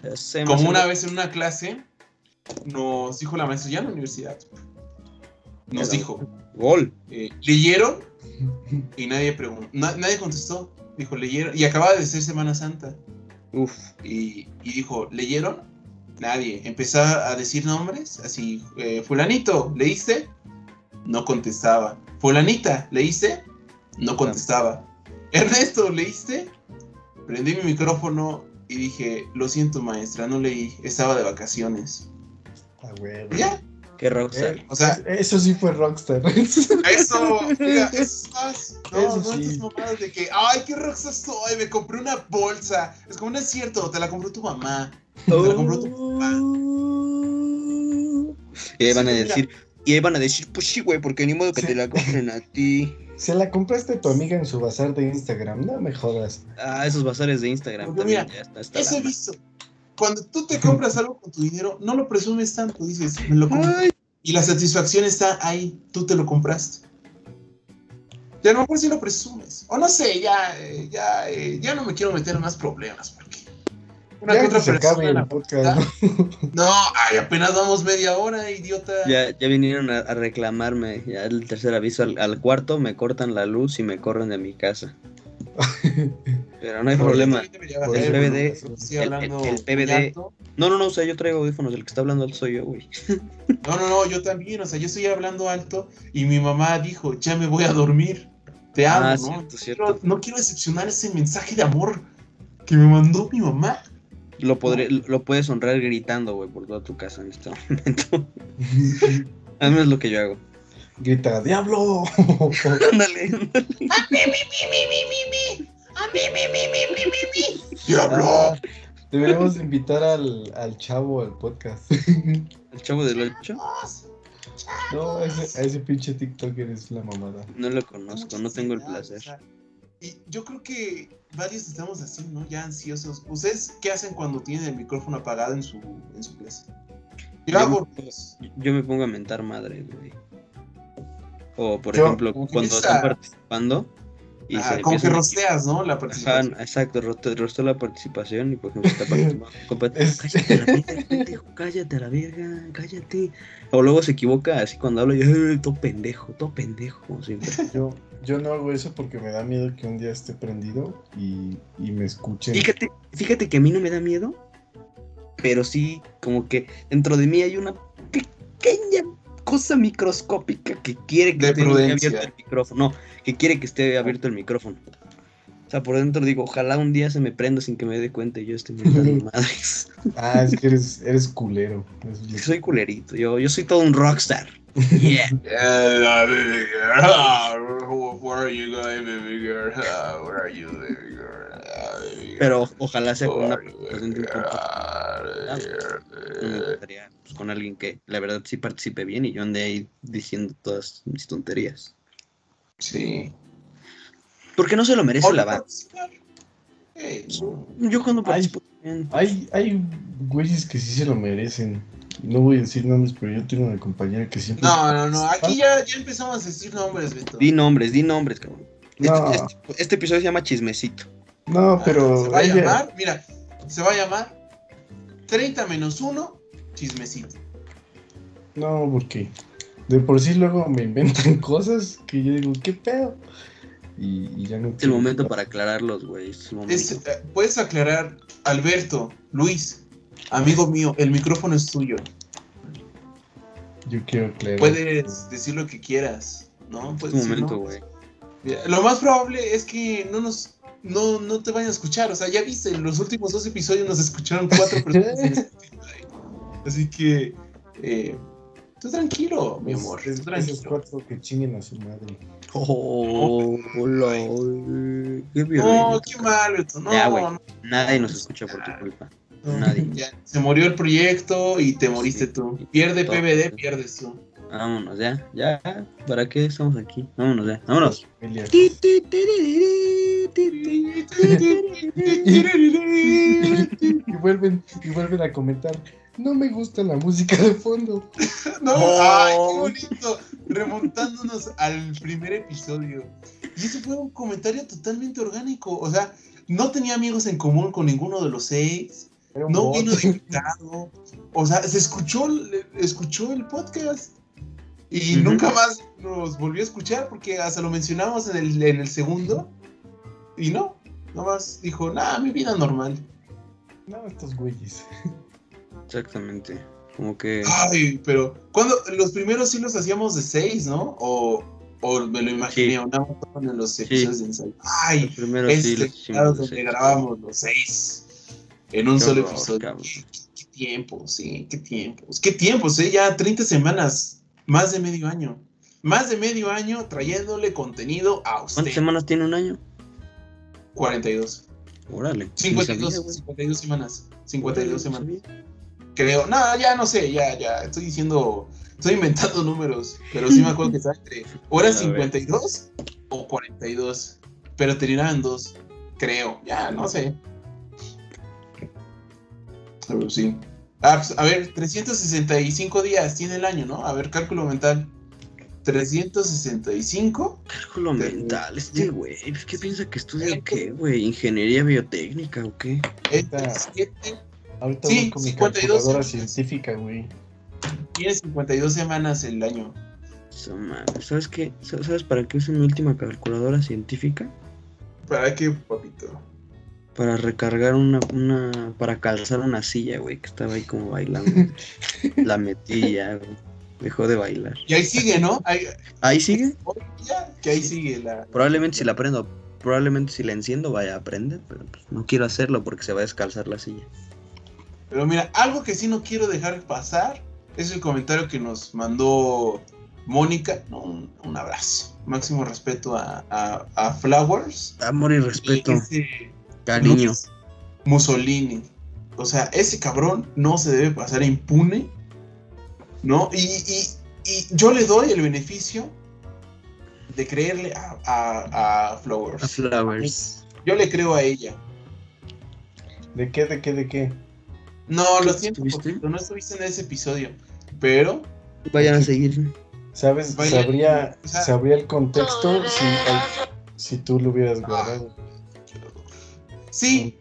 Como una vez en una clase nos dijo la maestra, ya en la universidad, nos Pero- dijo, Gol. eh, ¿leyeron? Y nadie preguntó, nadie contestó. Dijo, ¿leyeron? Y acababa de ser Semana Santa. Uf. Y, y dijo, ¿leyeron? Nadie. Empezó a decir nombres, así, eh, fulanito, ¿leíste? No contestaba. Fulanita, ¿leíste? No contestaba. Ernesto, ¿leíste? Prendí mi micrófono y dije, lo siento maestra, no leí, estaba de vacaciones. Ah, güey. Ya, Qué rockstar. o sea, Eso sí fue Rockstar. (laughs) eso, mira, eso es más. No, Eso no, sí. estas mamadas de que, ay, qué rockstar soy, me compré una bolsa. Es como, no es cierto, te la compró tu mamá. Te la compró tu papá. Y ahí van a mira. decir, y ahí van a decir, pues sí, güey, porque ni modo que Sí. te la compren a ti. Se la compraste a tu amiga en su bazar de Instagram. No me jodas. Ah, esos bazares de Instagram Porque también mira, ya está. está Eso he visto. Cuando tú te compras algo con tu dinero, no lo presumes tanto, dices, me lo compré. Y la satisfacción está ahí, tú te lo compraste. Y a lo mejor sí lo presumes. O no sé, ya, eh, ya, eh, ya no me quiero meter en más problemas, porque una Ya que otra se acabe persona. el podcast. ¿no? No, ay, apenas vamos media hora, idiota. Ya, ya vinieron a, a reclamarme, ya el tercer aviso al, al cuarto, me cortan la luz y me corren de mi casa. (laughs) Pero no hay problema. Por el PBD, el- PBD. No, no, no, o sea, yo traigo audífonos, el que está hablando alto soy yo, güey. No, no, no, yo también, o sea, yo estoy hablando alto y mi mamá dijo, ya me voy a dormir, te amo, Ah, ¿no? cierto, No cierto. quiero- no quiero decepcionar ese mensaje de amor que me mandó mi mamá. Lo, podré, lo puedes honrar gritando, güey, por toda tu casa en este momento. A mí es lo que yo hago. Grita, ¡Diablo! (laughs) Ándale. (laughs) Ah, Deberíamos invitar al, al chavo al podcast. (laughs) El chavo del 8 No, ese, a ese pinche TikToker es la mamada. no lo conozco, no tengo el placer. Y yo creo que varios estamos así, ¿no? Ya ansiosos. ¿Ustedes qué hacen cuando tienen el micrófono apagado en su, en su clase? Yo Yo hago... me- Yo me pongo a mentar madres, güey. O, por Yo- ejemplo, cuando esa- están participando y Ajá, se como que rosteas, ¿no? La Ajá, participación. exacto, rostó, rostó la participación y por ejemplo está (laughs) participando. Cállate a la verga, pendejo, cállate a la verga, cállate. O luego se equivoca así cuando habla y "Ay, todo pendejo, todo pendejo, siempre. (laughs) Yo, yo no hago eso porque me da miedo que un día esté prendido y, y me escuchen. Fíjate, fíjate que a mí no me da miedo, pero sí como que dentro de mí hay una pequeña cosa microscópica que quiere que De esté prudencia. abierto el micrófono, no, que quiere que esté abierto el micrófono. O sea, por dentro digo, ojalá un día se me prenda sin que me dé cuenta y yo esté mentando madres. (laughs) Ah, es que eres, eres culero. Es Soy culerito, yo, yo soy todo un rockstar. Yeah. (laughs) Girl. Ah, Where are you going, baby girl? Ah, Where are you, baby girl? Pero ojalá sea con una presentación de un. Ah, girl. gustaría pues, con alguien que la verdad sí participe bien y yo ande ahí diciendo todas mis tonterías. Sí. Porque no se lo merece la banda. Eh, Yo cuando participo. Hay, hay güeyes que sí se lo merecen. No voy a decir nombres, pero yo tengo una compañera que siempre. No, no, no. Aquí ya, ya empezamos a decir nombres, Beto. Di nombres, di nombres, cabrón. Este, este- este episodio se llama Chismecito. No, Ah, pero. Se va a ella- llamar, mira, se va a llamar 30 menos 1, chismecito. No, porque de por sí luego me inventan (laughs) cosas que yo digo, ¿qué pedo? Y, y ya no. Es el momento para aclararlos, güey. Es el momento. Es, eh, Puedes aclarar, Alberto, Luis, amigo mío, el micrófono es tuyo. Yo quiero aclarar. Puedes decir lo que quieras, ¿no? Es Puedes tu decir, momento, ¿no? güey. Lo más probable es que no nos no, no te vayan a escuchar. O sea, ya viste, en los últimos dos episodios nos escucharon cuatro personas. (laughs) Así que eh, tú tranquilo, mi amor. Es- tú esos tranquilo. cuatro que chinguen a su madre. Oh, hola, güey. Qué No, violento. qué mal, Beto. No, Ya, güey. no, Nadie nos escucha por tu culpa. Nadie. ya. Se murió el proyecto y te moriste Sí. tú. Pierde Todo. PBD, pierdes tú. Vámonos, ya, ya. ¿Para qué estamos aquí? Vámonos, ya. Vámonos. Y vuelven, y vuelven a comentar. No me gusta la música de fondo. (laughs) No, Oh. ay, qué bonito. Remontándonos al primer episodio. Y eso fue un comentario totalmente orgánico. O sea, no tenía amigos en común con ninguno de los seis. No vino de invitado. O sea, se escuchó, escuchó el podcast. Y nunca más nos volvió a escuchar porque hasta lo mencionamos en el, en el segundo. Y no, nomás dijo, nada, mi vida normal. No, estos güeyes. Exactamente. Como que. Ay, pero cuando los primeros sí los hacíamos de seis, ¿no? O, o me lo imaginé, Sí. más estaban en los episodios de ensayo. Ay, los primeros sí este los hicimos claro, de donde seis. grabábamos los seis en un Qué solo horror, episodio. qué- qué tiempos, sí, qué tiempos. Qué tiempos, ¿eh? Ya 30 semanas, más de medio año. Más de medio año trayéndole contenido a usted. ¿Cuántas semanas tiene un año? 42. Órale. ni 52, sabía, güey. 52 semanas. 52 Órale, semanas. no. Creo. No, ya no sé, ya, ya. Estoy diciendo. Estoy inventando (laughs) números. Pero sí me acuerdo que estaba entre. (laughs) Ver. 52 o 42. Pero terminaban dos. Creo. Ya, no sé. Pero sí. Ah, pues, a ver, 365 días tiene el año, ¿no? A ver, cálculo mental. 365. Cálculo mental, este güey. ¿Qué piensa que estudia qué, güey? ¿Ingeniería biotécnica o qué? Siete, Ahorita Sí, voy con mi 52 calculadora semanas. científica, güey. tiene 52 semanas el año. ¿Sabes qué? ¿Sa- ¿Sabes para qué uso mi última calculadora científica? ¿Para qué, papito? Para recargar una, una, para calzar una silla, güey, que estaba ahí como bailando. (laughs) La metí ya, güey. Dejó de bailar. Y ahí sigue, ¿no? Ahí, ¿Ahí sigue? que ahí sigue la. Probablemente si la prendo, probablemente si la enciendo vaya a aprender, pero pues, no quiero hacerlo porque se va a descalzar la silla. Pero mira, algo que sí no quiero dejar pasar es el comentario que nos mandó Mónica. No, un, un abrazo. Máximo respeto a, a- a Flowers. Amor y respeto, Ese cariño. Mussolini. O sea, ese cabrón no se debe pasar impune. ¿No? Y, y- y yo le doy el beneficio de creerle a, a- a Flowers. A Flowers. Yo le creo a ella. ¿De qué, de qué, de qué? No, ¿Qué lo siento, estuviste? poquito, no estuviste en ese episodio. Pero Vayan a seguir. ¿Sabes? Sabría, o sea- sabría el contexto si, si tú lo hubieras guardado. Sí,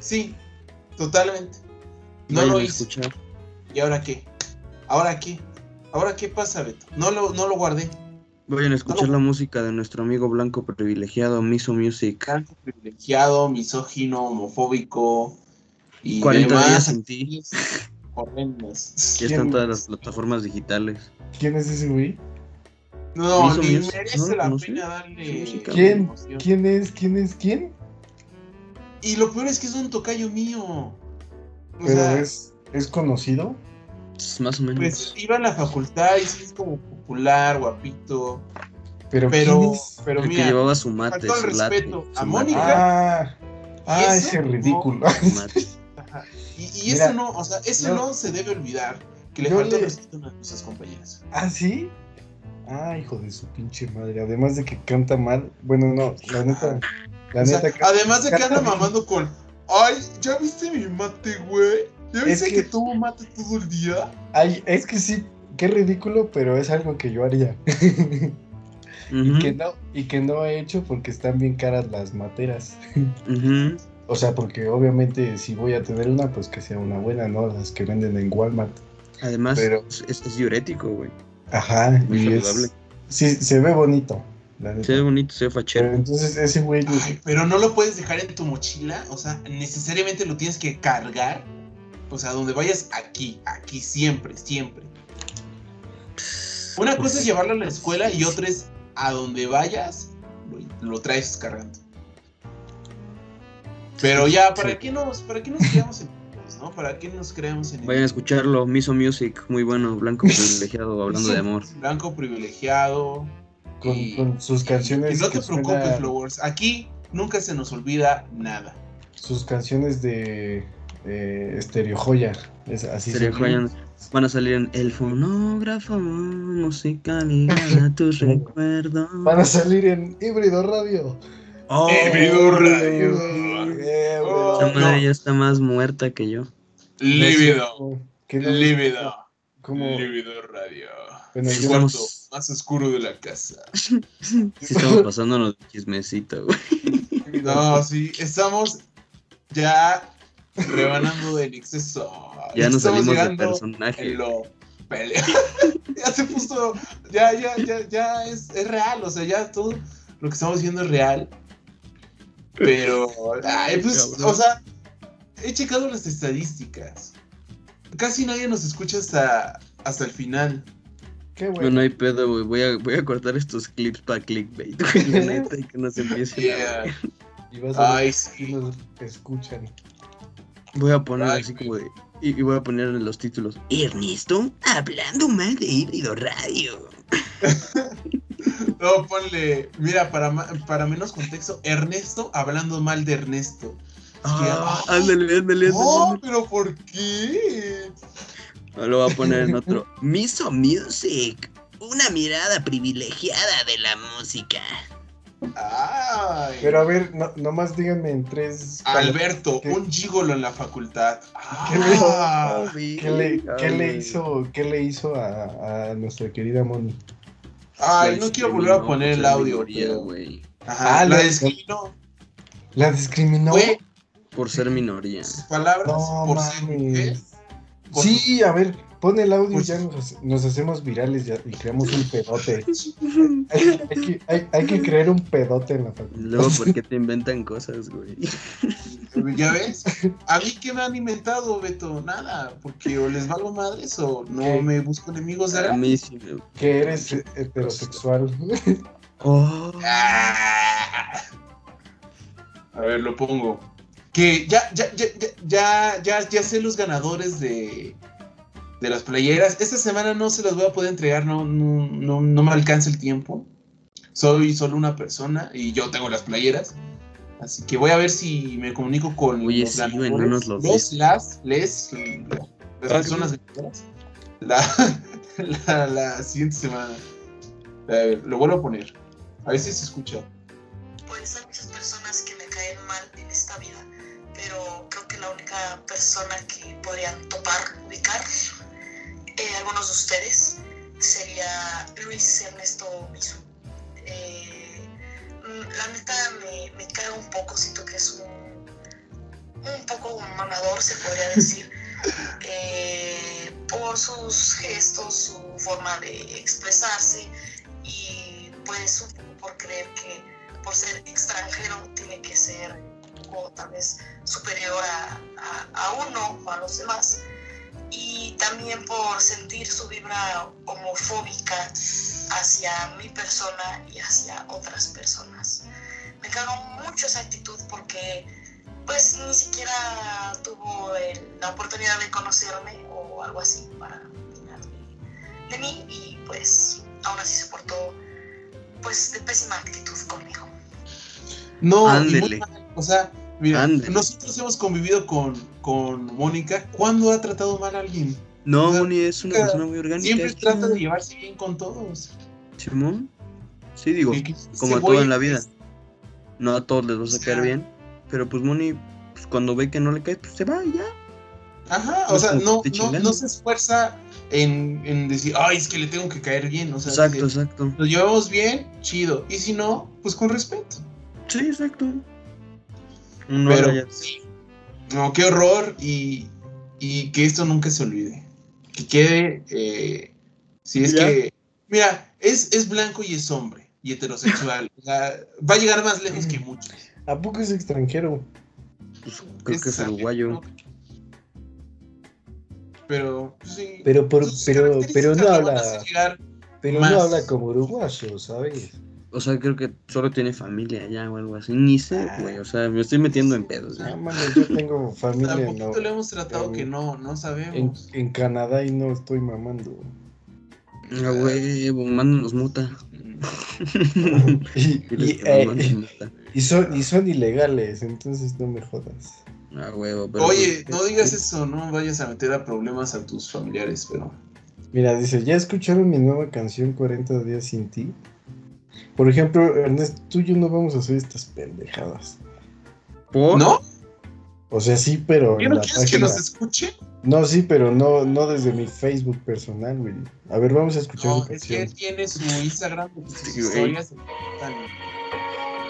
sí, totalmente. No lo hice. escuchar. ¿Y ahora qué? ¿Ahora qué? ¿Ahora qué pasa, Beto? No lo, no lo guardé. Vayan a escuchar la música de nuestro amigo blanco privilegiado, Miso Music. Blanco, privilegiado, misógino, homofóbico y 40 días demás sin ti. (laughs) horrendas. Ya están todas las plataformas digitales. ¿Quién es ese güey? No, ni merece ¿no? la ¿No sé? pena darle. ¿Quién? ¿Quién es? ¿Quién es? ¿Quién? Y lo peor es que es un tocayo mío. O Pero sea, es, es conocido. Más o menos. Pues iba a la facultad y sí es como popular, guapito. Pero, Pero, ¿quién es? pero el que mira, llevaba su mate, faltó el su respeto su a Mónica. Ah, ah, ese ridículo. su mate. (laughs) Ajá. Y, y Mira, eso no, o sea, eso yo- no se debe olvidar, que le yo falta le- respeto a nuestras compañeras. ¿Ah, sí? Ah, hijo de su pinche madre. Además de que canta mal. Bueno, no, la neta. La O sea, neta. ca- además de que anda mamando con, ay, ¿ya viste mi mate, güey? ¿Ya Es viste que... que- tomo mate todo el día? Ay, es que sí, qué ridículo, pero es algo que yo haría. (laughs) Ujú, que no, y que no he hecho porque están bien caras las materas. O sea, porque obviamente si voy a tener una, pues que sea una buena, ¿no? Las que venden en Walmart. Además, Pero- es, es diurético, güey. Ajá, Muy y saludable. es. Sí, se ve bonito. Se ve bonito, se ve Pero fachero. entonces ese güey. Ay, pero no lo puedes dejar en tu mochila, o sea, necesariamente lo tienes que cargar. O sea, donde vayas aquí, aquí, siempre, siempre. Una cosa es llevarlo a la escuela y otra es a donde vayas, lo, lo traes cargando. Pero ya, ¿para Sí. qué nos, para qué nos creamos enemigos, no? ¿Para qué nos creamos en Vayan a escucharlo, Miso Music, muy bueno, blanco (laughs) privilegiado, hablando de amor. Blanco privilegiado. Con, y- con sus y- canciones. y no te preocupes, Flowers. Aquí nunca se nos olvida nada. Sus canciones de eh, Stereo Joya. Es así se joya. Van a salir en El Fonógrafo, música ligada (laughs) a tus recuerdos. Van a salir en Híbrido Radio. Oh, Híbrido Radio. Oh, Esa madre no. ya está más muerta que yo. Lívido. Lívido. Como, Lívido Radio. Bueno, El cuarto Estamos- más oscuro de la casa. Sí (laughs) estamos pasándonos de chismecito, güey. No, sí, estamos ya rebanando en exceso. Ya nos Estamos salimos de personaje. en lo pelea. (laughs) ya se puso, ya, ya, ya, ya es, es real, o sea, ya todo lo que estamos viendo es real. Pero, ay, pues, Cabrón. o sea, he checado las estadísticas. Casi nadie nos escucha hasta, hasta el final. Qué bueno. No hay pedo, güey. Voy a, voy a cortar estos clips para clickbait, güey. La neta, y que nos empiecen a Yeah. ver. Y vas a ver Ay, si sí. nos escuchan. Voy a poner Ay, así como de. Y, y voy a poner en los títulos. Ernesto hablando mal de híbrido radio. (laughs) No, ponle, mira, para, para menos contexto, Ernesto hablando mal de Ernesto. Ah, ándale, ándale, No, ándale. pero ¿por qué? No, Lo voy a poner en otro. (laughs) Miso Music. Una mirada privilegiada de la música. Ay. Pero a ver, no, nomás díganme en tres. Alberto, ¿Qué? un gigolo en la facultad. ¿Qué le- Ah, ¿Qué le, qué le hizo, qué le hizo a, a nuestra querida Moni? Ay, no quiero volver a poner el audio. pero- güey. Ajá, Ah, la la- discriminó. ¿La discriminó? Por ser minoría. sus palabras No por ser mujer. Sí, a ver, pon el audio Pues- y ya nos, nos hacemos virales ya- y creamos un pedote. (laughs) Hay, hay que, hay, hay que crear un pedote en la facultad. Luego, ¿por qué te inventan cosas, güey? ¿Ya ves? A mí que me han inventado, Beto, nada, porque o les valgo madres o no ¿Qué? me busco enemigos de A mí sí me... Que eres heterosexual. Oh. (laughs) Ah. A ver, lo pongo. Que ya, ya, ya, ya, ya, ya, ya sé los ganadores de, de las playeras. Esta semana no se las voy a poder entregar, no, no, no, no me alcanza el tiempo. Soy solo una persona y yo tengo las playeras. Así que voy a ver si me comunico con Oye, los sí, ganadores. no nos los las, les, las Ah, personas ganadoras. La, (laughs) la, la siguiente semana. A ver, lo vuelvo a poner. A ver si se escucha. Pues hay muchas personas que me caen mal en esta vida, pero creo que la única persona que podrían topar, ubicar, eh, algunos de ustedes, sería Luis Ernesto Misu. Eh, mm, la neta me, me cae un poco, siento que es un, un poco mamador, se podría (laughs) decir, eh, por sus gestos, su forma de expresarse y pues un poco por creer que por ser extranjero tiene que ser tal vez superior a, uno o a los demás y también por sentir su vibra homofóbica hacia mi persona y hacia otras personas. Me cago mucho esa actitud porque pues ni siquiera tuvo la oportunidad de conocerme o algo así para opinar de, de mí y pues aún así se portó pues de pésima actitud conmigo. No, Ándele. o sea, Mira, nosotros hemos convivido con, con Mónica. ¿Cuándo ha tratado mal a alguien? No, O sea, Moni es una persona muy orgánica. Siempre trata de llevarse bien con todos. Simón. Sí, digo, como ese todo en la vida. es- No a todos les vas a O caer sea- bien. Pero pues Moni, pues, cuando ve que no le caes, pues se va y ya. Ajá, o sea, no, no, no se esfuerza en, en decir, ay, es que le tengo que caer bien. O sea, Exacto, exacto. nos llevamos bien, chido. Y si no, pues con respeto. Sí, exacto. Pero no, qué horror y, y que esto nunca se olvide. Que quede, eh, si es Ya. que, mira, es, es blanco y es hombre y heterosexual. (laughs) o sea, va a llegar más lejos que muchos. ¿A poco es extranjero? pues, creo que es uruguayo. ¿no? Pero, pues, sí. Pero, por, pero, pero no habla, pero más. no habla como uruguayo, ¿sabes? O sea, creo que solo tiene familia ya o algo así. Ni sé, Ah. güey. O sea, me estoy metiendo en pedos. ya. Ah, mano, yo tengo familia Tampoco le hemos tratado en- que no, no sabemos. en Canadá y no estoy mamando. Ah, güey, mándanos muta. (laughs) Y, (laughs) y, eh, muta. y son, y son ilegales, entonces no me jodas. Ah, huevo, pero. Oye, pues, no digas eso, no vayas a meter a problemas a tus familiares, pero. Mira, dice, ¿ya escucharon mi nueva canción 40 días sin ti? Por ejemplo, Ernesto, tú y yo no vamos a hacer estas pendejadas. ¿por? ¿No? O sea, sí, pero ¿Qué no quieres que nos escuche? No, sí, pero no, no desde mi Facebook personal, güey. A ver, vamos a escuchar No, su es que él tiene su Instagram sus historias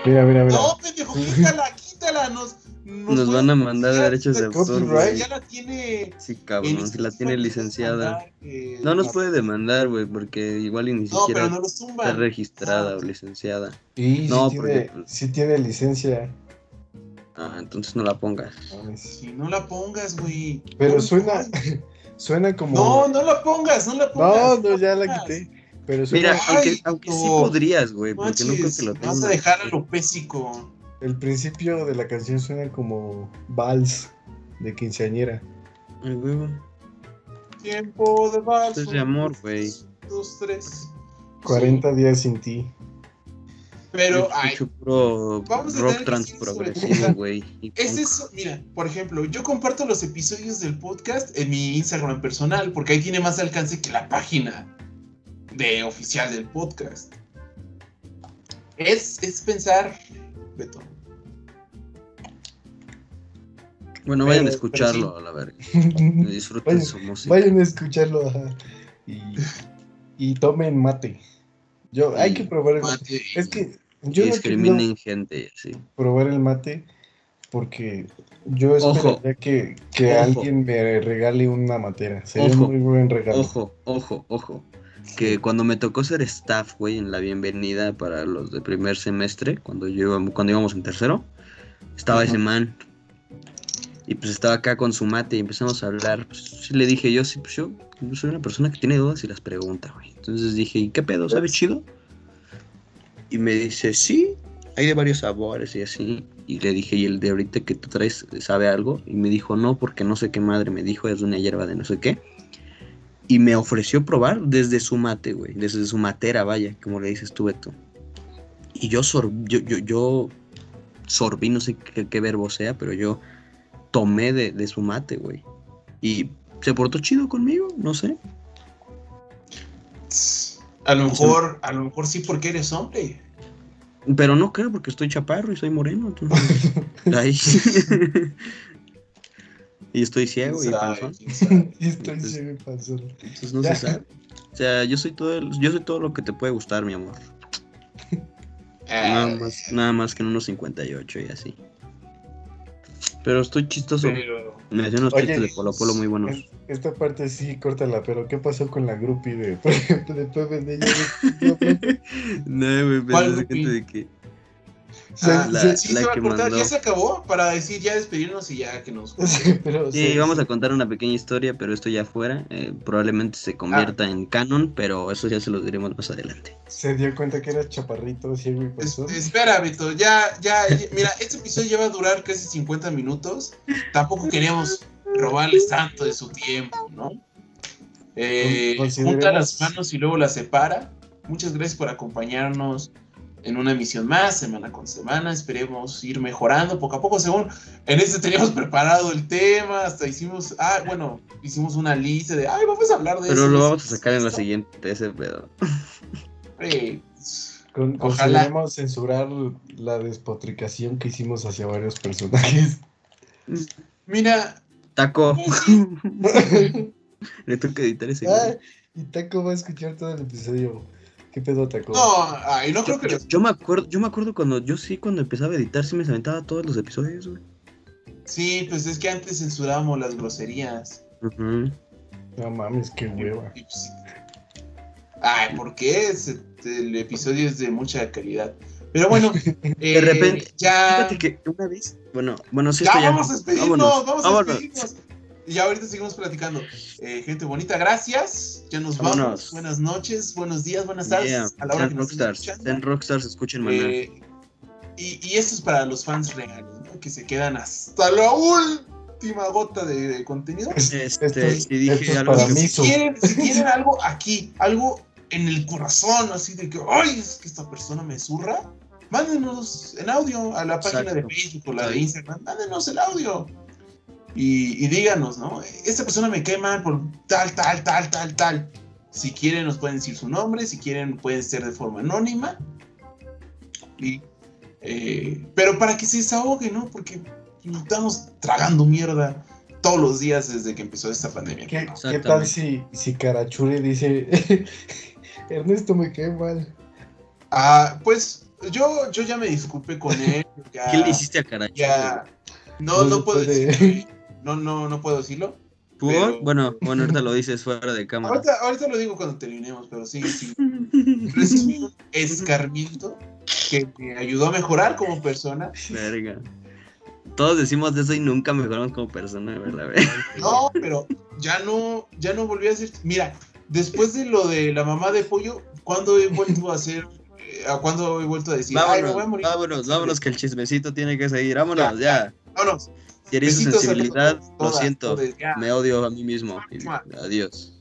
Mira, mira, mira. No, pendejo, quítala, quítala. Nos, Nos van a mandar derechos de autor, Copyright. Ya la tiene. Sí, cabrón, si la tiene licenciada. mandar, eh, No nos la- puede demandar, güey, porque igual y ni No, siquiera no está registrada Ah. o licenciada. Y No, sí, porque- tiene, sí tiene licencia. Ah, entonces no la pongas. Si no la pongas, güey. Pero No, suena, (laughs) suena como. No, no la pongas, no la no, pongas. no, ya la quité. Pero suena Mira, Ay, aunque, aunque sí no. podrías, güey, porque no creo que lo vas tengas. a dejar a lo pésico. El principio de la canción suena como vals de quinceañera. Ay, huevo. Tiempo de vals. Esto es de amor, güey. Dos, tres. 40 días sin ti. Pero, ay, puro vamos a rock transprogresivo, todo. güey. es punk. eso, mira, por ejemplo, yo comparto los episodios del podcast en mi Instagram personal, porque ahí tiene más alcance que la página de oficial del podcast. Es, es pensar, Beto. Bueno, vayan a escucharlo, a la verga. (laughs) Disfruten Vayan- su música. Vayan a escucharlo ajá. y, y tomen mate. Yo, hay que probar el mate. Es que yo Y no discriminen gente, sí. probar el mate porque yo esperaría que, que Ojo. alguien me regale una matera. Sería Ojo. un muy buen regalo. Ojo, ojo, ojo. Que cuando me tocó ser staff, güey, en la bienvenida para los de primer semestre, cuando yo cuando íbamos en tercero, estaba ese man. Y pues estaba acá con su mate y empezamos a hablar. Pues le dije yo, sí, pues yo soy una persona que tiene dudas y las pregunta, güey. Entonces dije, ¿y qué pedo? ¿Sabe chido? Y me dice, sí, hay de varios sabores y así. Y le dije, ¿y el de ahorita que tú traes sabe algo? Y me dijo, no, porque no sé qué madre me dijo, es una hierba de no sé qué. Y me ofreció probar desde su mate, güey. Desde su matera, vaya, como le dices tú, Beto. Y yo, sor yo, yo, yo sorbí, no sé qué, qué verbo sea, pero yo tomé de, de su mate, güey. Y se portó chido conmigo, no sé. A lo mejor, a lo mejor sí porque eres hombre. Pero no creo porque estoy chaparro y soy moreno. entonces, (laughs) ahí. (laughs) y estoy ciego y panzón. Y (laughs) estoy Entonces- ciego y panzón. Entonces no Ya. se sabe. O sea, yo soy todo el- yo soy todo lo que te puede gustar, mi amor. Nada Ah, más, nada más que en unos 58 y así. Pero estoy chistoso. pero Me hacían unos chistes de Polo Polo muy buenos. es- Esta parte sí, córtala, pero ¿qué pasó con la groupie de, por (laughs) ejemplo, de Pepe de ella? (laughs) No, güey, pero ¿Cuál es gente de que. Se- Ah, la- se- sí la se va a que cortar, mandó. ya se acabó para decir ya despedirnos y ya que nos. (laughs) pero Sí, se- vamos a contar una pequeña historia, pero esto ya fuera. eh, probablemente se convierta en canon, pero eso ya se los diremos más adelante. se dio cuenta que era chaparrito, y Es- espera, Beto, ya, ya, ya- mira, este episodio ya va a durar casi 50 minutos. Tampoco queríamos robarles tanto de su tiempo, ¿no? Eh, junta las manos y luego las separa. Muchas gracias por acompañarnos en una emisión más, semana con semana. Esperemos ir mejorando poco a poco. Según en este teníamos (laughs) preparado el tema, hasta hicimos, ah, bueno, hicimos una lista de, ay, vamos a hablar de eso. Pero lo vamos a sacar en la esto". siguiente, ese pedo. Eh, Con- Ojalá. Censurar la despotricación que hicimos hacia varios personajes. (laughs) Mira, Taco. pues, (laughs) Le toca editar ese. Ah, y Taco va a escuchar todo el episodio. ¿Qué pedo, Taco? no, ay, no creo Yo, que yo- yo me acuerdo, yo me acuerdo cuando yo sí cuando empezaba a editar sí me aventaba todos los episodios, güey. Sí, pues es que antes censurábamos las groserías. No mames, qué hueva. Pues, Ay, ¿por qué? El episodio es de mucha calidad. Pero bueno, (laughs) de repente, ya, Fíjate que una vez, bueno, bueno, sí ya esto ya. vamos a despedirnos, Vámonos, vamos a vámonos. Y ya ahorita seguimos platicando. Eh, gente bonita, gracias. Ya nos vamos. Vámonos. Buenas noches, buenos días, buenas tardes. Yeah, a la hora sean que nos rockstars, escuchando. sean rockstars, escuchen. Eh, y, y esto es para los fans reales, ¿no? que se quedan hasta la última gota de, de contenido. Este, esto es- si dije esto es algo para que- mí. si, quieren, si tienen algo aquí, algo en el corazón, así de que, ay, es que esta persona me zurra, mándenos en audio a la página de Exacto. Facebook o la de. Instagram, mándenos el audio. Y, y díganos, ¿no? Esta persona me cae mal por tal, tal, tal, tal, tal. Si quieren, nos pueden decir su nombre, si quieren, pueden ser de forma anónima. Y, eh, pero para que se desahogue, ¿no? Porque estamos tragando mierda todos los días desde que empezó esta pandemia. ¿Qué, ¿no? qué tal si, si Carachuri dice, (laughs) Ernesto me cae mal? Ah, pues yo, yo ya me disculpé con él. (laughs) Ya, ¿Qué le hiciste a Caracho? ya. No, No no, puedo decirlo. No, no, no puedo decirlo. ¿Por? pero- Bueno, bueno, ahorita lo dices fuera de cámara. Ahorita, ahorita lo digo cuando terminemos, pero sí, sí. Recibí un escarmiento que me ayudó a mejorar como persona. Verga. Todos decimos de eso y nunca mejoramos como persona, ¿verdad? No, pero ya no, ya no volví a hacer. Mira, después de lo de la mamá de pollo, ¿cuándo he vuelto a hacer? eh, ¿A cuándo he vuelto a decir? Ay, me voy a Vámonos, morir. vámonos, vámonos, que el chismecito tiene que seguir. Vámonos, Ya, ya. Vámonos. Si eres Besitos a sensibilidad, lo siento. Me odio a mí mismo. Y-. Adiós.